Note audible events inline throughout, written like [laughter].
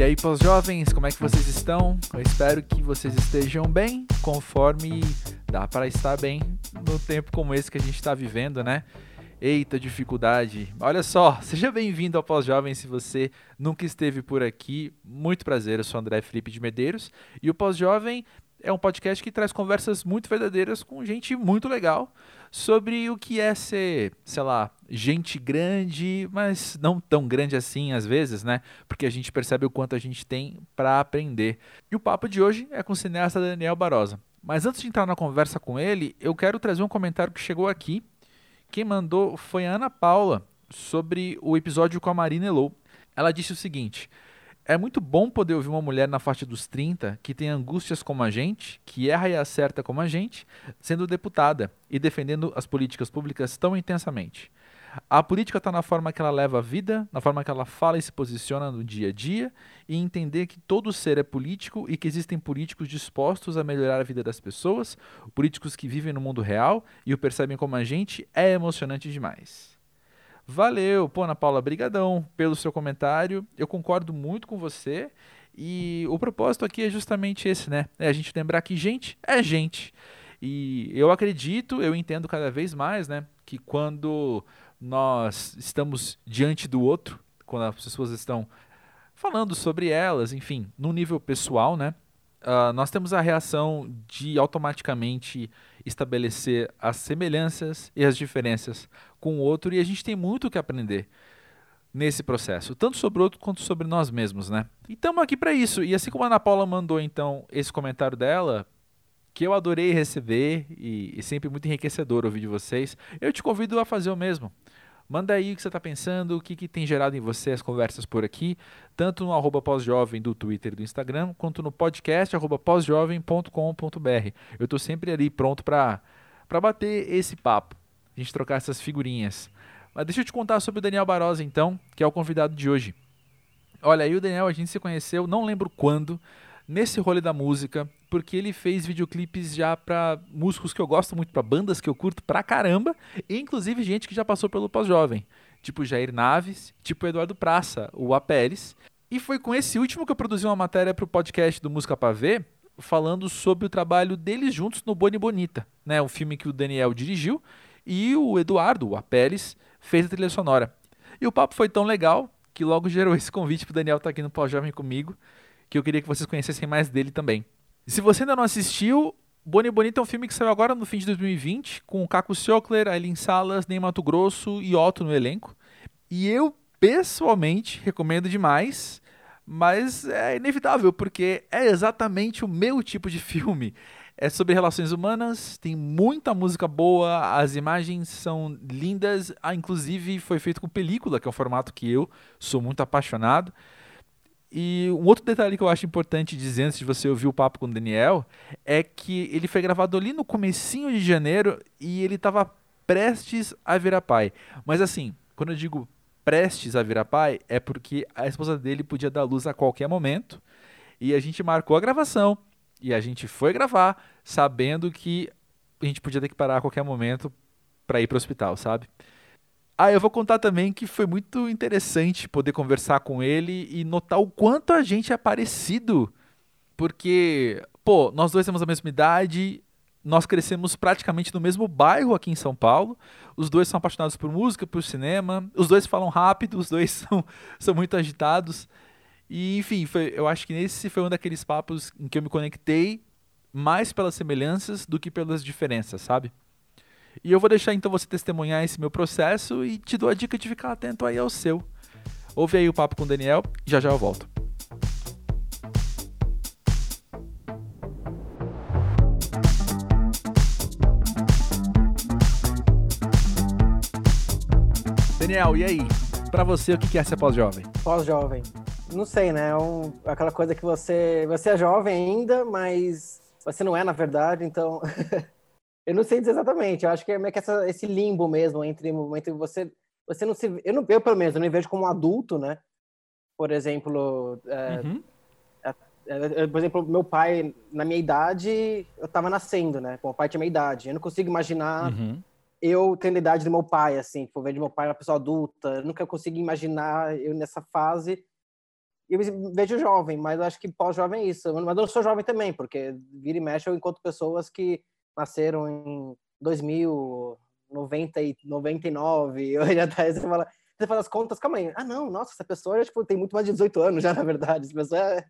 E aí, pós-jovens, como é que vocês estão? Eu espero que vocês estejam bem, conforme dá para estar bem no tempo como esse que a gente está vivendo, né? Eita dificuldade. Olha só, [laughs] seja bem-vindo ao Pós-Jovem se você nunca esteve por aqui. Muito prazer, eu sou André Felipe de Medeiros e o Pós-Jovem é um podcast que traz conversas muito verdadeiras com gente muito legal sobre o que é ser, sei lá, gente grande, mas não tão grande assim às vezes, né? Porque a gente percebe o quanto a gente tem para aprender. E o papo de hoje é com o cineasta Daniel Barosa. Mas antes de entrar na conversa com ele, eu quero trazer um comentário que chegou aqui quem mandou foi a Ana Paula sobre o episódio com a Marina Elou. Ela disse o seguinte: É muito bom poder ouvir uma mulher na faixa dos 30 que tem angústias como a gente, que erra e acerta como a gente, sendo deputada e defendendo as políticas públicas tão intensamente. A política está na forma que ela leva a vida, na forma que ela fala e se posiciona no dia a dia, e entender que todo ser é político e que existem políticos dispostos a melhorar a vida das pessoas, políticos que vivem no mundo real e o percebem como a gente, é emocionante demais. Valeu, pô, Ana Paula, brigadão pelo seu comentário. Eu concordo muito com você. E o propósito aqui é justamente esse, né? É a gente lembrar que gente é gente. E eu acredito, eu entendo cada vez mais, né? Que quando nós estamos diante do outro, quando as pessoas estão falando sobre elas, enfim, no nível pessoal, né? Uh, nós temos a reação de automaticamente estabelecer as semelhanças e as diferenças com o outro, e a gente tem muito que aprender nesse processo, tanto sobre o outro quanto sobre nós mesmos, né? E estamos aqui para isso. E assim como a Ana Paula mandou então esse comentário dela, que eu adorei receber e, e sempre muito enriquecedor ouvir de vocês, eu te convido a fazer o mesmo. Manda aí o que você está pensando, o que, que tem gerado em você as conversas por aqui, tanto no arroba pós-jovem do Twitter e do Instagram, quanto no podcast arroba pós-jovem.com.br. Eu estou sempre ali pronto para bater esse papo, a gente trocar essas figurinhas. Mas deixa eu te contar sobre o Daniel Barosa, então, que é o convidado de hoje. Olha, aí o Daniel, a gente se conheceu, não lembro quando, nesse rolê da música, porque ele fez videoclipes já para músicos que eu gosto muito, para bandas que eu curto pra caramba, e inclusive gente que já passou pelo pós-jovem, tipo Jair Naves, tipo Eduardo Praça, o Apeles. E foi com esse último que eu produzi uma matéria para o podcast do Música Pra Ver, falando sobre o trabalho deles juntos no Boni Bonita, né, um filme que o Daniel dirigiu e o Eduardo, o Apeles, fez a trilha sonora. E o papo foi tão legal que logo gerou esse convite pro Daniel estar tá aqui no Pós-Jovem comigo que eu queria que vocês conhecessem mais dele também. Se você ainda não assistiu, Boni Bonito é um filme que saiu agora no fim de 2020, com o Caco Siocler, Aileen Salas, Ney Mato Grosso e Otto no elenco. E eu, pessoalmente, recomendo demais, mas é inevitável, porque é exatamente o meu tipo de filme. É sobre relações humanas, tem muita música boa, as imagens são lindas, ah, inclusive foi feito com película, que é um formato que eu sou muito apaixonado. E um outro detalhe que eu acho importante dizer antes de você ouvir o papo com o Daniel é que ele foi gravado ali no comecinho de janeiro e ele estava prestes a virar pai. Mas assim, quando eu digo prestes a virar pai, é porque a esposa dele podia dar luz a qualquer momento e a gente marcou a gravação e a gente foi gravar sabendo que a gente podia ter que parar a qualquer momento para ir para o hospital, sabe? Ah, eu vou contar também que foi muito interessante poder conversar com ele e notar o quanto a gente é parecido. Porque, pô, nós dois temos a mesma idade, nós crescemos praticamente no mesmo bairro aqui em São Paulo. Os dois são apaixonados por música, por cinema. Os dois falam rápido, os dois [laughs] são, são muito agitados. E, enfim, foi, eu acho que esse foi um daqueles papos em que eu me conectei mais pelas semelhanças do que pelas diferenças, sabe? E eu vou deixar então você testemunhar esse meu processo e te dou a dica de ficar atento aí ao seu. Ouve aí o papo com o Daniel, já já eu volto. Daniel, e aí? Para você, o que é ser pós-jovem? Pós-jovem. Não sei, né? É um, aquela coisa que você, você é jovem ainda, mas você não é na verdade, então [laughs] Eu não sei dizer exatamente. Eu acho que é meio que essa, esse limbo mesmo entre, entre você. Você não se. Eu, não, eu, pelo menos, eu não me vejo como um adulto, né? Por exemplo. É, uhum. é, é, por exemplo, meu pai, na minha idade, eu tava nascendo, né? Meu pai tinha minha idade. Eu não consigo imaginar uhum. eu tendo a idade do meu pai, assim. Tipo, vendo meu pai uma pessoa adulta. Eu nunca consigo imaginar eu nessa fase. Eu vejo jovem, mas eu acho que pós-jovem é isso. Mas eu sou jovem também, porque vira e mexe eu encontro pessoas que nasceram em 2000, 90 e 99, hoje atrás você fala, você faz as contas, calma aí. Ah, não, nossa, essa pessoa já, tipo, tem muito mais de 18 anos já, na verdade. Essa pessoa, é...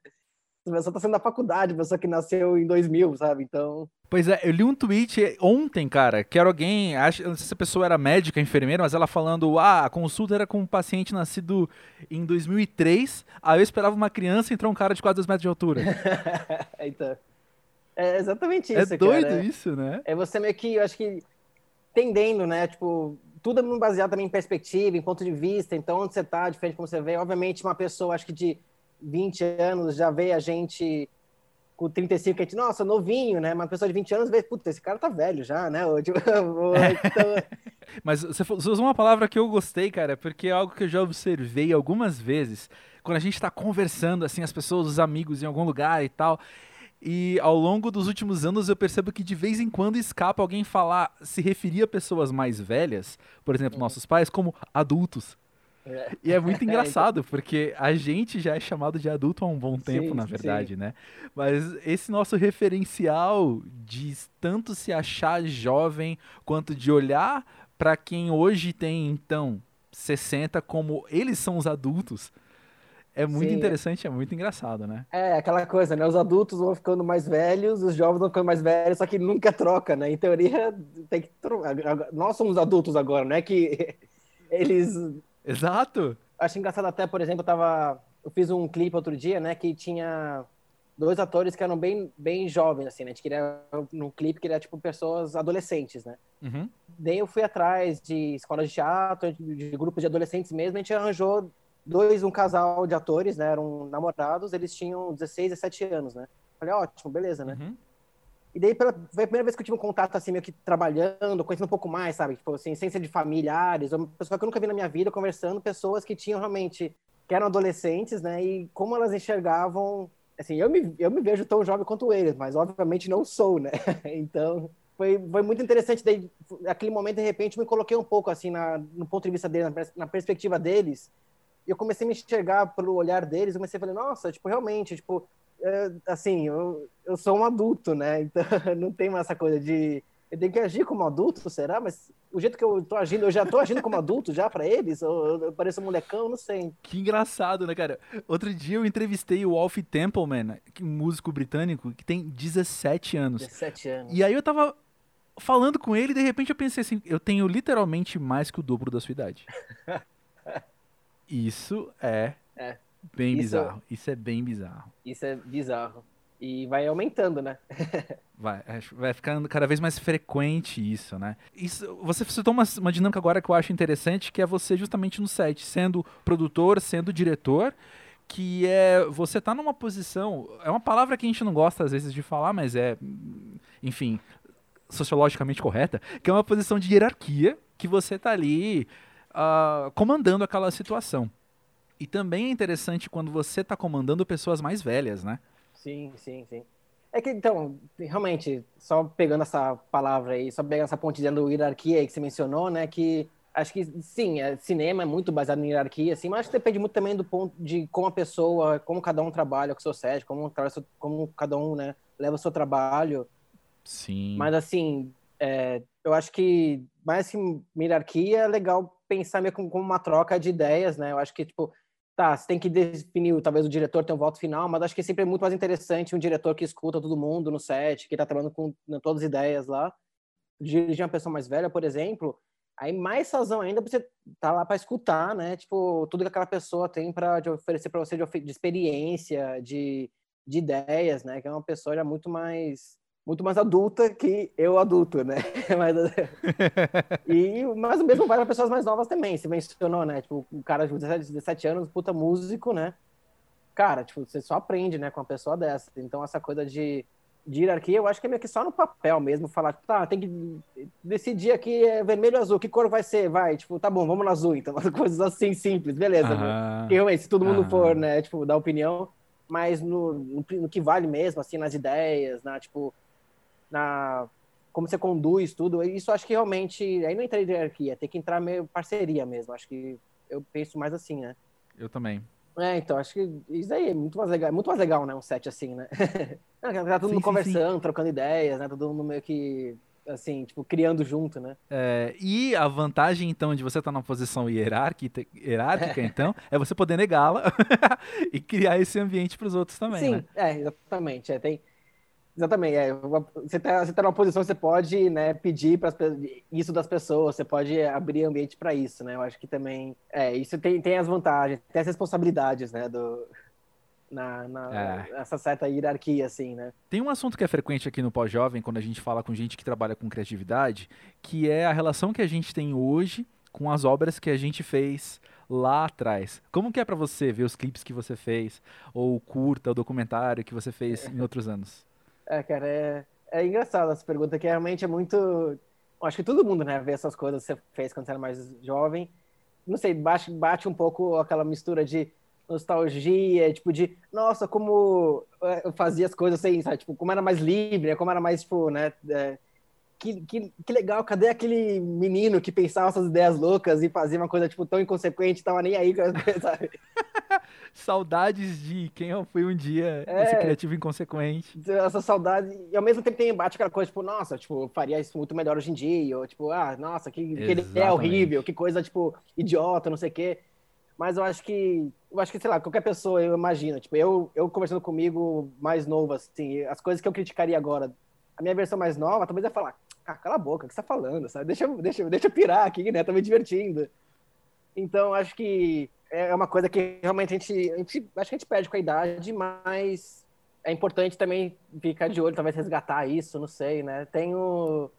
essa pessoa tá sendo da faculdade, pessoa que nasceu em 2000, sabe? Então... Pois é, eu li um tweet ontem, cara, que era alguém, acho, não sei se a pessoa era médica, enfermeira, mas ela falando, ah, a consulta era com um paciente nascido em 2003, aí eu esperava uma criança e entrou um cara de quase 2 metros de altura. [laughs] então, é exatamente é isso, É doido cara. isso, né? É você meio que, eu acho que, tendendo, né, tipo, tudo é baseado também em perspectiva, em ponto de vista, então onde você tá, diferente de como você vê, obviamente uma pessoa, acho que de 20 anos já vê a gente com 35, que a gente, nossa, novinho, né? Uma pessoa de 20 anos vê, puta, esse cara tá velho já, né? Tipo, [laughs] então... [laughs] Mas você usou uma palavra que eu gostei, cara, porque é algo que eu já observei algumas vezes. Quando a gente tá conversando, assim, as pessoas, os amigos em algum lugar e tal. E ao longo dos últimos anos eu percebo que de vez em quando escapa alguém falar, se referir a pessoas mais velhas, por exemplo, uhum. nossos pais, como adultos. É. E é muito [laughs] engraçado, porque a gente já é chamado de adulto há um bom tempo, sim, na verdade, sim. né? Mas esse nosso referencial de tanto se achar jovem, quanto de olhar para quem hoje tem, então, 60 como eles são os adultos, é muito Sim. interessante, é muito engraçado, né? É, aquela coisa, né? Os adultos vão ficando mais velhos, os jovens vão ficando mais velhos, só que nunca troca, né? Em teoria, tem que Nós somos adultos agora, não é que [laughs] eles Exato. Acho engraçado até, por exemplo, eu tava. Eu fiz um clipe outro dia, né, que tinha dois atores que eram bem, bem jovens, assim, né? A gente queria, no clipe, queria, tipo, pessoas adolescentes, né? Uhum. Daí eu fui atrás de escola de teatro, de grupos de adolescentes mesmo, a gente arranjou dois, um casal de atores, né? Eram namorados, eles tinham 16, 17 anos, né? Falei, ótimo, beleza, né? Uhum. E daí pela, foi a primeira vez que eu tive um contato, assim, meio que trabalhando, conhecendo um pouco mais, sabe? Tipo, assim, sem ser de familiares, uma pessoa que eu nunca vi na minha vida, conversando, pessoas que tinham realmente, que eram adolescentes, né? E como elas enxergavam, assim, eu me, eu me vejo tão jovem quanto eles, mas obviamente não sou, né? [laughs] então, foi, foi muito interessante. Daí, naquele momento, de repente, me coloquei um pouco, assim, na, no ponto de vista deles, na, na perspectiva deles, e eu comecei a me enxergar pelo olhar deles, eu comecei a falar, nossa, tipo, realmente, tipo, assim, eu, eu sou um adulto, né? Então [laughs] não tem mais essa coisa de eu tenho que agir como adulto, será? Mas o jeito que eu tô agindo, eu já tô agindo como adulto já para eles? Ou eu pareço um molecão? Não sei. Que engraçado, né, cara? Outro dia eu entrevistei o Alfie Templeman, um músico britânico que tem 17 anos. 17 anos. E aí eu tava falando com ele e de repente eu pensei assim, eu tenho literalmente mais que o dobro da sua idade. [laughs] Isso é, é. Bem isso, bizarro. Isso é bem bizarro. Isso é bizarro. E vai aumentando, né? [laughs] vai, vai ficando cada vez mais frequente isso, né? Isso, você citou uma, uma dinâmica agora que eu acho interessante, que é você justamente no set, sendo produtor, sendo diretor, que é você tá numa posição, é uma palavra que a gente não gosta às vezes de falar, mas é, enfim, sociologicamente correta, que é uma posição de hierarquia que você tá ali uh, comandando aquela situação. E também é interessante quando você está comandando pessoas mais velhas, né? Sim, sim, sim. É que, então, realmente, só pegando essa palavra aí, só pegando essa pontinha do hierarquia aí que você mencionou, né, que acho que, sim, é, cinema é muito baseado em hierarquia, assim, mas acho que depende muito também do ponto de como a pessoa, como cada um trabalha com o seu set, como, como cada um, né, leva o seu trabalho. Sim. Mas, assim, é, eu acho que, mais que hierarquia, é legal pensar meio como uma troca de ideias, né, eu acho que, tipo, tá, você tem que definir, talvez o diretor tenha um voto final, mas acho que sempre é muito mais interessante um diretor que escuta todo mundo no set, que tá trabalhando com né, todas as ideias lá. Dirigir uma pessoa mais velha, por exemplo, aí mais razão ainda você tá lá para escutar, né? Tipo, tudo que aquela pessoa tem para oferecer para você de, de, experiência, de, de ideias, né? Que é uma pessoa já muito mais muito mais adulta que eu adulto, né? [laughs] mas, e, mas o mesmo vale para pessoas mais novas também. Você mencionou, né? Tipo, o cara de 17, 17 anos, puta músico, né? Cara, tipo, você só aprende, né, com uma pessoa dessa. Então, essa coisa de, de hierarquia, eu acho que é meio que só no papel mesmo, falar, tipo, tá, tem que decidir aqui é vermelho ou azul, que cor vai ser? Vai, tipo, tá bom, vamos no azul, então, [laughs] coisas assim simples, beleza. Né? Realmente, se todo mundo for, né, tipo, dar opinião, mas no, no, no, que vale mesmo, assim, nas ideias, na, tipo, na como você conduz tudo, isso acho que realmente, aí não entra em hierarquia, tem que entrar meio parceria mesmo, acho que eu penso mais assim, né? Eu também. É, então, acho que isso aí é muito mais legal, muito mais legal, né? Um set assim, né? [laughs] tá todo mundo conversando, sim. trocando ideias, né? Todo mundo meio que assim, tipo, criando junto, né? É, e a vantagem, então, de você estar numa posição hierárquica, hierárquica então, é você poder negá-la [laughs] e criar esse ambiente para os outros também, Sim, né? é, exatamente. É, tem, exatamente, é, você está você tá numa posição, você pode né, pedir para isso das pessoas, você pode abrir ambiente para isso, né? Eu acho que também, é, isso tem, tem as vantagens, tem as responsabilidades, né, do, na, na é. essa certa hierarquia, assim, né? Tem um assunto que é frequente aqui no pós-jovem, quando a gente fala com gente que trabalha com criatividade, que é a relação que a gente tem hoje com as obras que a gente fez lá atrás. Como que é para você ver os clipes que você fez, ou curta, o documentário que você fez em outros anos? É, cara, é, é engraçado essa pergunta, que realmente é muito... Acho que todo mundo, né, vê essas coisas que você fez quando você era mais jovem. Não sei, bate, bate um pouco aquela mistura de nostalgia, tipo, de, nossa, como é, eu fazia as coisas assim, sabe? Tipo, como era mais livre, como era mais, tipo, né? É, que, que, que legal, cadê aquele menino que pensava essas ideias loucas e fazia uma coisa, tipo, tão inconsequente, tava nem aí, sabe? [laughs] Saudades de quem eu fui um dia, é, esse criativo inconsequente. Essa saudade, e ao mesmo tempo tem embate aquela coisa, tipo, nossa, tipo, faria isso muito melhor hoje em dia, ou tipo, ah, nossa, que, que ideia horrível, que coisa, tipo, idiota, não sei o quê. Mas eu acho que, eu acho que, sei lá, qualquer pessoa, eu imagino, tipo, eu, eu conversando comigo mais novo, assim, as coisas que eu criticaria agora, a minha versão mais nova, talvez ia falar, ah, cala a boca, o que você tá falando, sabe? Deixa, deixa, deixa eu pirar aqui, né? Tô me divertindo. Então, acho que é uma coisa que realmente a gente, a gente, acho que a gente perde com a idade, mas é importante também ficar de olho, talvez resgatar isso, não sei, né? Tenho,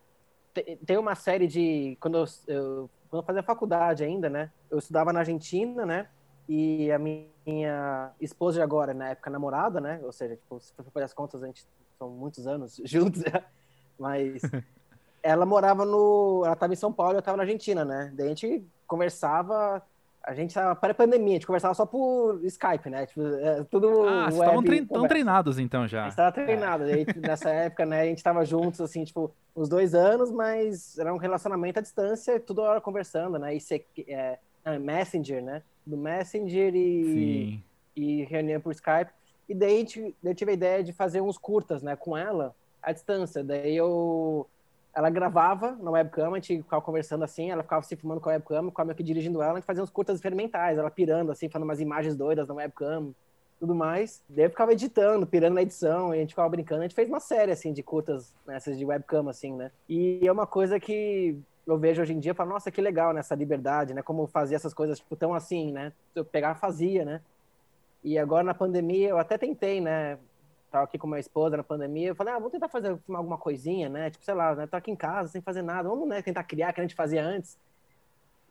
tem uma série de, quando eu, eu quando eu fazia faculdade ainda, né? Eu estudava na Argentina, né? E a minha esposa de agora, na época, namorada, né? Ou seja, tipo, se for fazer as contas, a gente são muitos anos [laughs] juntos, mas [laughs] ela morava no. Ela estava em São Paulo eu estava na Argentina, né? Daí a gente conversava. A gente estava pré-pandemia, a gente conversava só por Skype, né? Tipo, é, tudo. Ah, vocês estavam trein treinados então já. Estava treinado. É. nessa [laughs] época, né, a gente estava juntos, assim, tipo, uns dois anos, mas era um relacionamento à distância, toda hora conversando, né? E se, é, Messenger, né? Do Messenger e, e reunião por Skype. E daí gente, eu tive a ideia de fazer uns curtas, né, com ela, à distância. Daí eu. Ela gravava na webcam, a gente ficava conversando assim, ela ficava se filmando com a webcam, com a que dirigindo ela, a gente fazia uns curtas experimentais, ela pirando, assim, fazendo umas imagens doidas na webcam tudo mais. Daí eu ficava editando, pirando na edição, e a gente ficava brincando. A gente fez uma série, assim, de curtas, nessas de webcam, assim, né? E é uma coisa que eu vejo hoje em dia, eu falo, nossa, que legal nessa liberdade, né? Como fazer essas coisas, tipo, tão assim, né? Eu pegava, fazia, né? E agora na pandemia, eu até tentei, né? Tava aqui com minha esposa na pandemia, eu falei, ah, vamos tentar fazer alguma coisinha, né? Tipo, sei lá, né? Tô aqui em casa sem fazer nada, vamos, né? Tentar criar, que a gente fazia antes.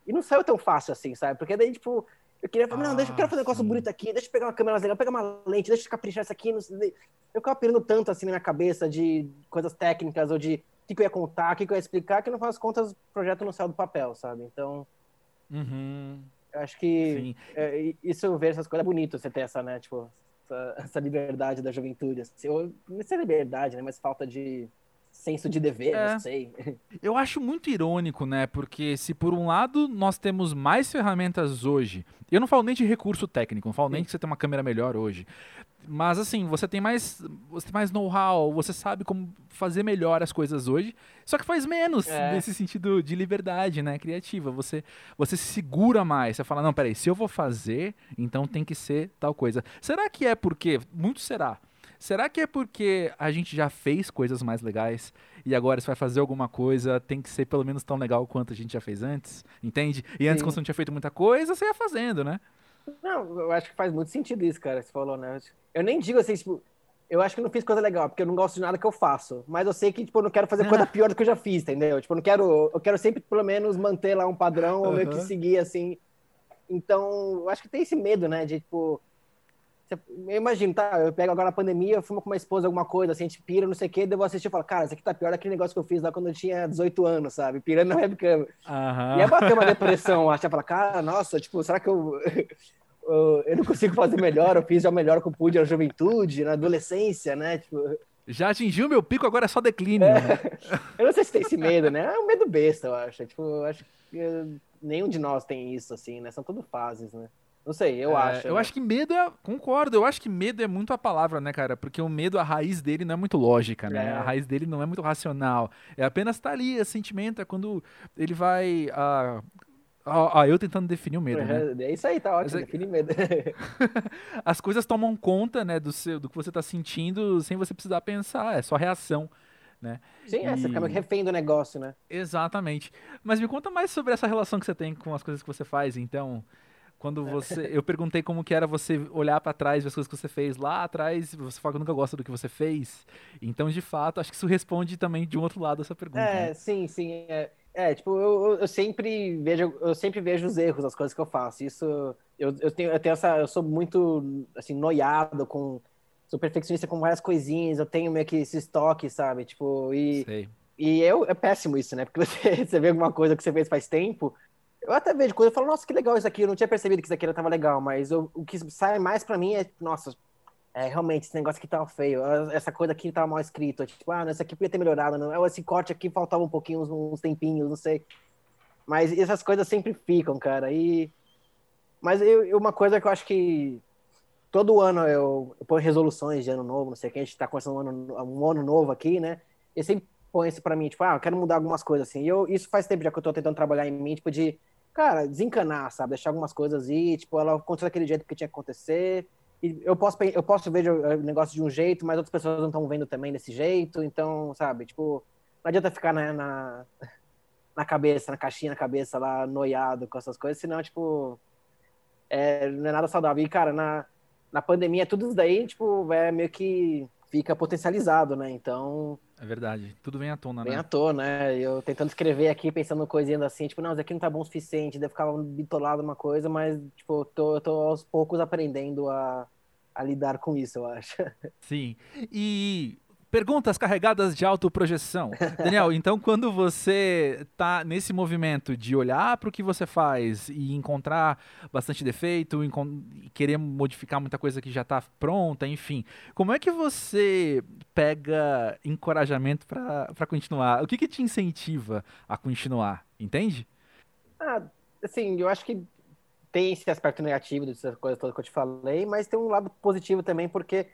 E não saiu tão fácil assim, sabe? Porque daí, tipo, eu queria falar, não, deixa, eu quero fazer um negócio ah, bonito aqui, deixa eu pegar uma câmera legal, pegar uma lente, deixa eu caprichar isso aqui. Eu ficava pirando tanto assim na minha cabeça de coisas técnicas ou de o que, que eu ia contar, o que, que eu ia explicar, que no final das contas o projeto não saiu do papel, sabe? Então. Uhum. Eu acho que é, isso vejo essas coisas é bonito você ter essa, né? Tipo, essa, essa liberdade da juventude. Assim, ou, não sei liberdade, né? Mas falta de senso de dever, é. não sei. [laughs] Eu acho muito irônico, né? Porque se por um lado nós temos mais ferramentas hoje, eu não falo nem de recurso técnico, não falo Sim. nem que você tem uma câmera melhor hoje. Mas assim, você tem mais, você tem mais know-how, você sabe como fazer melhor as coisas hoje, só que faz menos é. nesse sentido de liberdade, né, criativa. Você você se segura mais, você fala, não, peraí, se eu vou fazer, então tem que ser tal coisa. Será que é porque, muito será, Será que é porque a gente já fez coisas mais legais e agora se vai fazer alguma coisa, tem que ser pelo menos tão legal quanto a gente já fez antes? Entende? E antes, Sim. quando você não tinha feito muita coisa, você ia fazendo, né? Não, eu acho que faz muito sentido isso, cara, que você falou, né? Eu nem digo assim, tipo, eu acho que não fiz coisa legal, porque eu não gosto de nada que eu faço. Mas eu sei que, tipo, eu não quero fazer coisa [laughs] pior do que eu já fiz, entendeu? Tipo, eu não quero. Eu quero sempre, pelo menos, manter lá um padrão, ou meio que seguir assim. Então, eu acho que tem esse medo, né? De, tipo, eu imagino, tá? Eu pego agora a pandemia, eu fumo com uma esposa alguma coisa, assim, a gente pira, não sei o quê, daí eu vou assistir e falo, cara, isso aqui tá pior daquele negócio que eu fiz lá quando eu tinha 18 anos, sabe? Pirando na webcam. Uhum. E é bater uma depressão, acho, falar, cara, nossa, tipo, será que [laughs] eu, eu, não consigo fazer melhor? Eu fiz já o melhor que eu pude na juventude, na adolescência, né? Tipo. Já atingiu meu pico, agora é só declínio. É. Né? [laughs] Eu não sei se tem esse medo, né? É um medo besta, eu acho. Tipo, eu acho que nenhum de nós tem isso, assim, né? São tudo fases, né? Não sei, eu É, acho. Eu né? acho que medo é. Concordo, eu acho que medo é muito a palavra, né, cara? Porque o medo, a raiz dele não é muito lógica, né? É. A raiz dele não é muito racional. É apenas tá ali, é sentimento, é quando ele vai. Ah, ah, ah, eu tentando definir o medo, né? É isso aí, tá ótimo. É- define medo. [laughs] As coisas tomam conta, né, do, seu, do que você tá sentindo sem você precisar pensar, é só reação, né? Sim, é, você E- fica meio refém do negócio, né? Exatamente. Mas me conta mais sobre essa relação que você tem com as coisas que você faz, então. Quando você. Eu perguntei como que era você olhar pra trás, ver as coisas que você fez lá atrás, você fala que nunca gosta do que você fez. Então, de fato, acho que isso responde também de um outro lado essa pergunta. É, né? sim, sim. É, é, tipo, eu, eu- sempre vejo, eu sempre vejo os erros das coisas que eu faço. Isso, eu, eu tenho, eu tenho essa, eu sou muito, assim, noiado com, sou perfeccionista com várias coisinhas, eu tenho meio que esse estoque, sabe? Tipo, e, Sei. e eu, é péssimo isso, né? Porque [laughs] você, você vê alguma coisa que você fez faz tempo, eu até vejo coisa e falo, nossa, que legal isso aqui, eu não tinha percebido que isso aqui não tava legal, mas eu- o que sai mais pra mim é, nossa, é, realmente, esse negócio aqui tava feio, essa coisa aqui tava mal escrito, tipo, ah, não, esse aqui podia ter melhorado, não, ou esse corte aqui faltava um pouquinho, uns, uns tempinhos, não sei. Mas essas coisas sempre ficam, cara, e... Mas eu, eu- uma coisa que eu acho que todo ano eu, eu ponho resoluções de ano novo, não sei o que, a gente tá começando um ano, um ano novo aqui, né? E sempre põe isso pra mim, tipo, ah, eu quero mudar algumas coisas, assim. E eu, isso faz tempo já que eu tô tentando trabalhar em mim, tipo, de, cara, desencanar, sabe? Deixar algumas coisas aí, tipo, ela aconteceu daquele jeito que tinha que acontecer. E eu posso, eu posso ver o negócio de um jeito, mas outras pessoas não estão vendo também desse jeito, então, sabe, tipo, não adianta ficar na, na, [laughs] na cabeça, na caixinha na cabeça lá, noiado com essas coisas, senão, tipo, é, não é nada saudável. E, cara, na, na pandemia, tudo isso daí, tipo, é meio que fica potencializado, né? Então, É verdade. Tudo vem à tona, bem né? à toa, né? Eu tentando escrever aqui, pensando coisinhas assim, tipo, não, isso aqui não tá bom o suficiente, deve ficar bitolado uma coisa, mas, tipo, eu tô, eu tô aos poucos aprendendo a, a lidar com isso, eu acho. Sim. E perguntas carregadas de autoprojeção. Daniel, [laughs] então quando você tá nesse movimento de olhar para o que você faz e encontrar bastante defeito, e querer modificar muita coisa que já tá pronta, enfim, como é que você pega encorajamento para continuar? O que que te incentiva a continuar? Entende? Ah, assim, eu acho que tem esse aspecto negativo dessas coisas todas que eu te falei, mas tem um lado positivo também, porque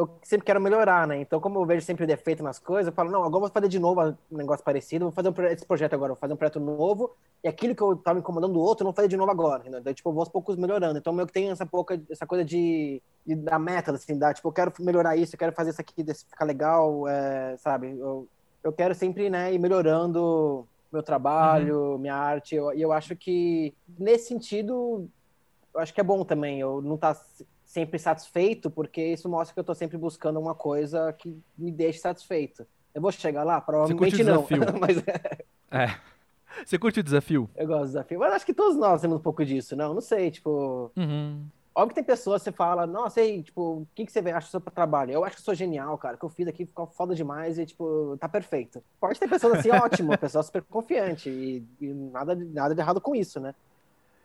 eu sempre quero melhorar, né? Então, como eu vejo sempre o defeito nas coisas, eu falo, não, agora eu vou fazer de novo um negócio parecido, vou fazer um esse projeto agora, vou fazer um projeto novo, e aquilo que eu tava incomodando do outro, eu não vou fazer de novo agora, entendeu? Então, tipo, eu vou aos poucos melhorando. Então, meio que tem essa, pouca, essa coisa de, de da meta, assim, da, tipo, eu quero melhorar isso, eu quero fazer isso aqui desse ficar legal, é, sabe? Eu, eu quero sempre, né, ir melhorando meu trabalho, minha arte, eu- e eu, acho que, nesse sentido, eu acho que é bom também, eu não estar sempre satisfeito, porque isso mostra que eu tô sempre buscando uma coisa que me deixe satisfeito. Eu vou chegar lá? Provavelmente curte o não, desafio. [laughs] mas É. Você curte o desafio? eu gosto do desafio. Mas acho que todos nós temos um pouco disso, não? Não sei, tipo... Uhum. Óbvio que tem pessoas que você fala, nossa, aí, tipo, o que, que você acha do seu trabalho? Eu acho que sou genial, cara. O que eu fiz aqui ficou foda demais e, tipo, tá perfeito. Pode ter pessoas assim, [laughs] ótimo, pessoa super confiante e, e nada, nada de errado com isso, né?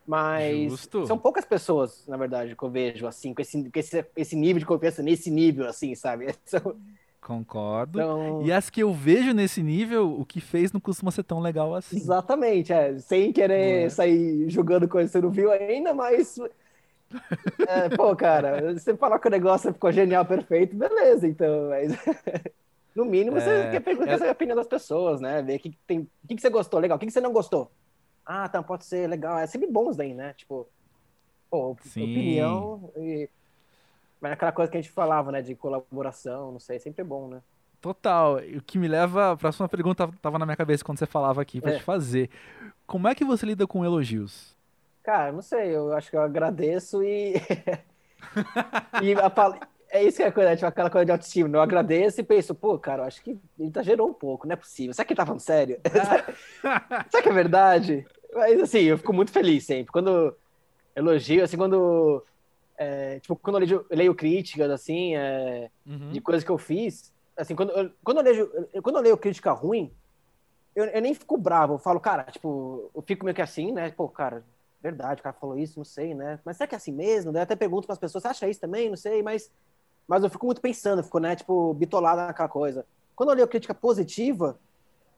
Mas Justo. são poucas pessoas, na verdade, que eu vejo, assim, com esse, com esse, esse nível de confiança, nesse nível, assim, sabe? [laughs] São- Concordo. Então, E as que eu vejo nesse nível, o que fez não costuma ser tão legal assim. Exatamente, é. Sem querer é? sair julgando coisa que você não viu ainda, mas. [laughs] É, pô, cara, você falar que o negócio ficou genial, perfeito, beleza, então. Mas... [laughs] No mínimo, você É, quer perguntar é- a opinião das pessoas, né? Ver o que, tem. O que, você gostou, legal, o que, que você não gostou. Ah, tá, pode ser legal. É sempre bom isso daí, né? Tipo, pô, opinião e. Mas aquela coisa que a gente falava, né? De colaboração, não sei, sempre é bom, né? Total. E O que me leva. A próxima pergunta tava na minha cabeça quando você falava aqui pra É. te fazer. Como é que você lida com elogios? Cara, não sei, eu acho que eu agradeço e. [laughs] e a pal- é isso que é a coisa, tipo, aquela coisa de autoestima. né? Eu agradeço e penso, pô, cara, eu acho que ele exagerou um pouco, não é possível. Será que ele tá falando sério? [laughs] Será que é verdade? Mas assim, eu fico muito feliz sempre. Quando elogio, assim, quando. é, tipo, quando eu leio, eu leio críticas, assim, é, Uhum. de coisas que eu fiz. Assim, quando eu, quando eu, leio, quando eu leio crítica ruim, eu, eu nem fico bravo. Eu falo, cara, tipo, eu fico meio que assim, né? Pô, cara, verdade, o cara falou isso, não sei, né? Mas será que é assim mesmo? Daí eu até pergunto para as pessoas, você acha isso também? Não sei, mas, mas eu fico muito pensando, eu fico, né, tipo, bitolado naquela coisa. Quando eu leio crítica positiva,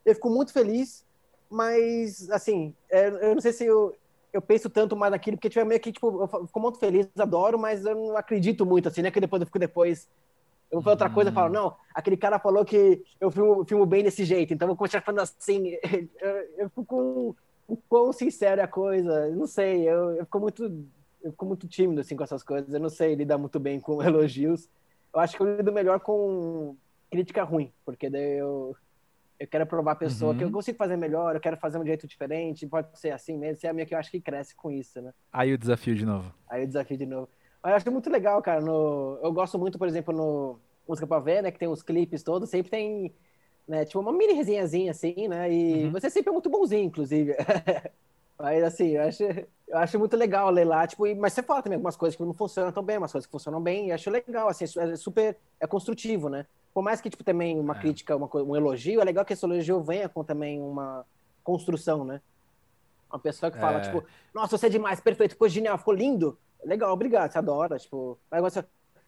eu fico muito feliz, mas, assim, é, eu não sei se eu, eu penso tanto mais naquilo, porque tipo, é meio que, tipo, eu fico muito feliz, adoro, mas eu não acredito muito, assim, né? Que depois eu fico depois. Eu vou falar outra coisa, eu falo, não, aquele cara falou que eu filmo, filmo bem desse jeito, então eu vou continuar falando assim. [laughs] Eu, eu fico com o quão sincero é a coisa, não sei, eu, eu fico muito. Eu fico muito tímido assim com essas coisas, eu não sei lidar muito bem com [laughs] elogios. Eu acho que eu lido melhor com crítica ruim, porque daí eu, eu quero provar a pessoa uhum. que eu uhum. consigo fazer melhor, eu quero fazer um jeito diferente, pode ser assim mesmo, isso é a minha que eu acho que cresce com isso, né? Aí o desafio de novo. Aí o desafio de novo. Eu acho muito legal, cara, no... eu gosto muito, por exemplo, no Música Pra Ver, né, que tem os clipes todos, sempre tem, né, tipo uma mini resenhazinha assim, né, e uhum. você sempre é muito bonzinho, inclusive. [laughs] Mas assim, eu acho, eu acho muito legal ler lá, tipo, mas você fala também algumas coisas que não funcionam tão bem, umas coisas que funcionam bem, e acho legal, assim, é super, é construtivo, né? Por mais que, tipo, também uma é. crítica, uma, um elogio, é legal que esse elogio venha com também uma construção, né? Uma pessoa que fala, é. tipo, nossa, você é demais, perfeito, ficou genial, ficou lindo. Legal, obrigado, você adora, tipo, aí você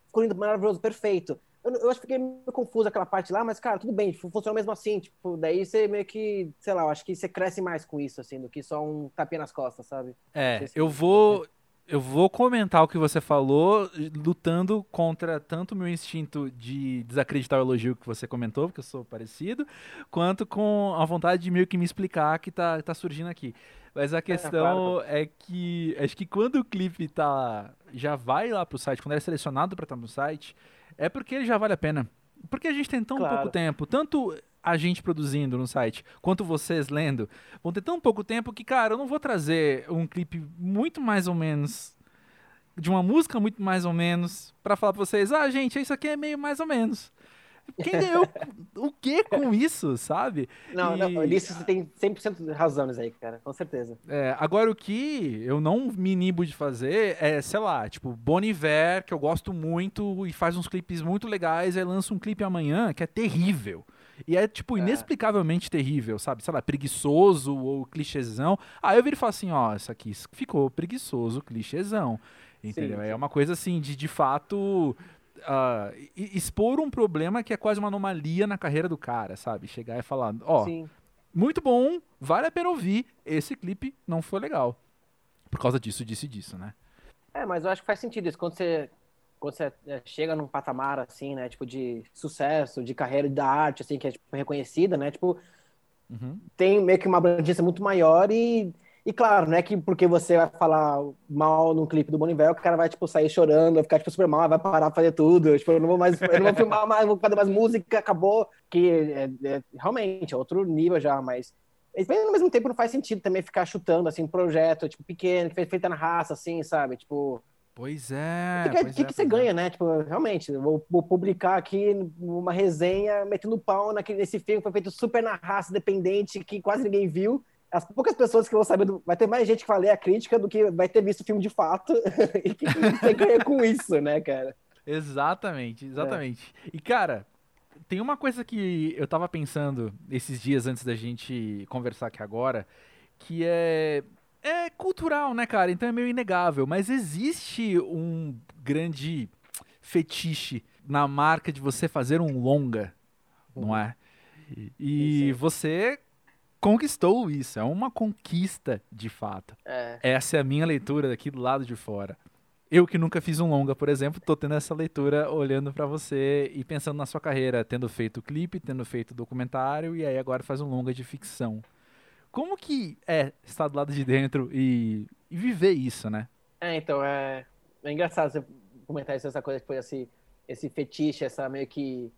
ficou lindo, maravilhoso, perfeito. Eu, eu acho que fiquei meio confuso aquela parte lá, mas, cara, tudo bem, tipo, funciona mesmo assim, tipo, daí você meio que, sei lá, eu acho que você cresce mais com isso, assim, do que só um tapinha nas costas, sabe? É, eu vou, eu vou comentar o que você falou, lutando contra tanto o meu instinto de desacreditar o elogio que você comentou, porque eu sou parecido, quanto com a vontade de meio que me explicar que tá, tá surgindo aqui. Mas a é, questão é, claro. é que acho que quando o clipe tá já vai lá pro site, quando ele é selecionado para estar tá no site, é porque ele já vale a pena. Porque a gente tem tão claro. pouco tempo, tanto a gente produzindo no site, quanto vocês lendo, vão ter tão pouco tempo que, cara, eu não vou trazer um clipe muito mais ou menos de uma música muito mais ou menos para falar para vocês, ah, gente, isso aqui é meio mais ou menos. Quem ganhou o que com isso, sabe? Não, e... não, nisso você tem 100% de razão nisso aí, cara, com certeza. É, agora o que eu não me inibo de fazer é, sei lá, tipo, Boniver, que eu gosto muito e faz uns clipes muito legais, aí lança um clipe amanhã que é terrível. E é, tipo, é. inexplicavelmente terrível, sabe? Sei lá, preguiçoso ou clichêzão. Aí eu viro e falo assim, ó, isso aqui ficou preguiçoso, clichêzão. Entendeu? Sim, sim. É uma coisa assim de, de fato uh, expor um problema que é quase uma anomalia na carreira do cara, sabe? Chegar e falar, ó, oh, muito bom, vale a pena ouvir, esse clipe não foi legal. Por causa disso, disso e disso, né? É, mas eu acho que faz sentido isso. Quando você, quando você é, chega num patamar, assim, né, tipo, de sucesso, de carreira da arte, assim, que é, tipo, reconhecida, né, tipo, uhum. tem meio que uma abrangência muito maior e e claro, não é que porque você vai falar mal num clipe do Bonivel, o cara vai, tipo, sair chorando, vai ficar, tipo, super mal, vai parar de fazer tudo. Tipo, eu não vou mais, eu não vou filmar mais, não vou fazer mais música, acabou. Que é, é, realmente é outro nível já, mas mas ao mesmo tempo não faz sentido também ficar chutando, assim, um projeto, tipo, pequeno, feito na raça, assim, sabe? Tipo... Pois é. O que, que, é, que você é. ganha, né? Tipo, realmente, vou, vou, publicar aqui uma resenha metendo pau naquele, nesse filme que foi feito super na raça, dependente, que quase ninguém viu as poucas pessoas que vão saber, do, vai ter mais gente que vai ler a crítica do que vai ter visto o filme de fato [laughs] e que você ganha com isso, né, cara? Exatamente, exatamente. É. E, cara, tem uma coisa que eu tava pensando esses dias antes da gente conversar aqui agora, que é. É cultural, né, cara? Então é meio inegável. Mas existe um grande fetiche na marca de você fazer um longa, não é? E, e você conquistou isso. É uma conquista de fato. É. Essa é a minha leitura daqui do lado de fora. Eu que nunca fiz um longa, por exemplo, tô tendo essa leitura olhando para você e pensando na sua carreira, tendo feito clipe, tendo feito documentário e aí agora faz um longa de ficção. Como que é estar do lado de dentro e, e viver isso, né? É, então, é, é engraçado você comentar isso, essa coisa que foi esse, esse fetiche, essa meio que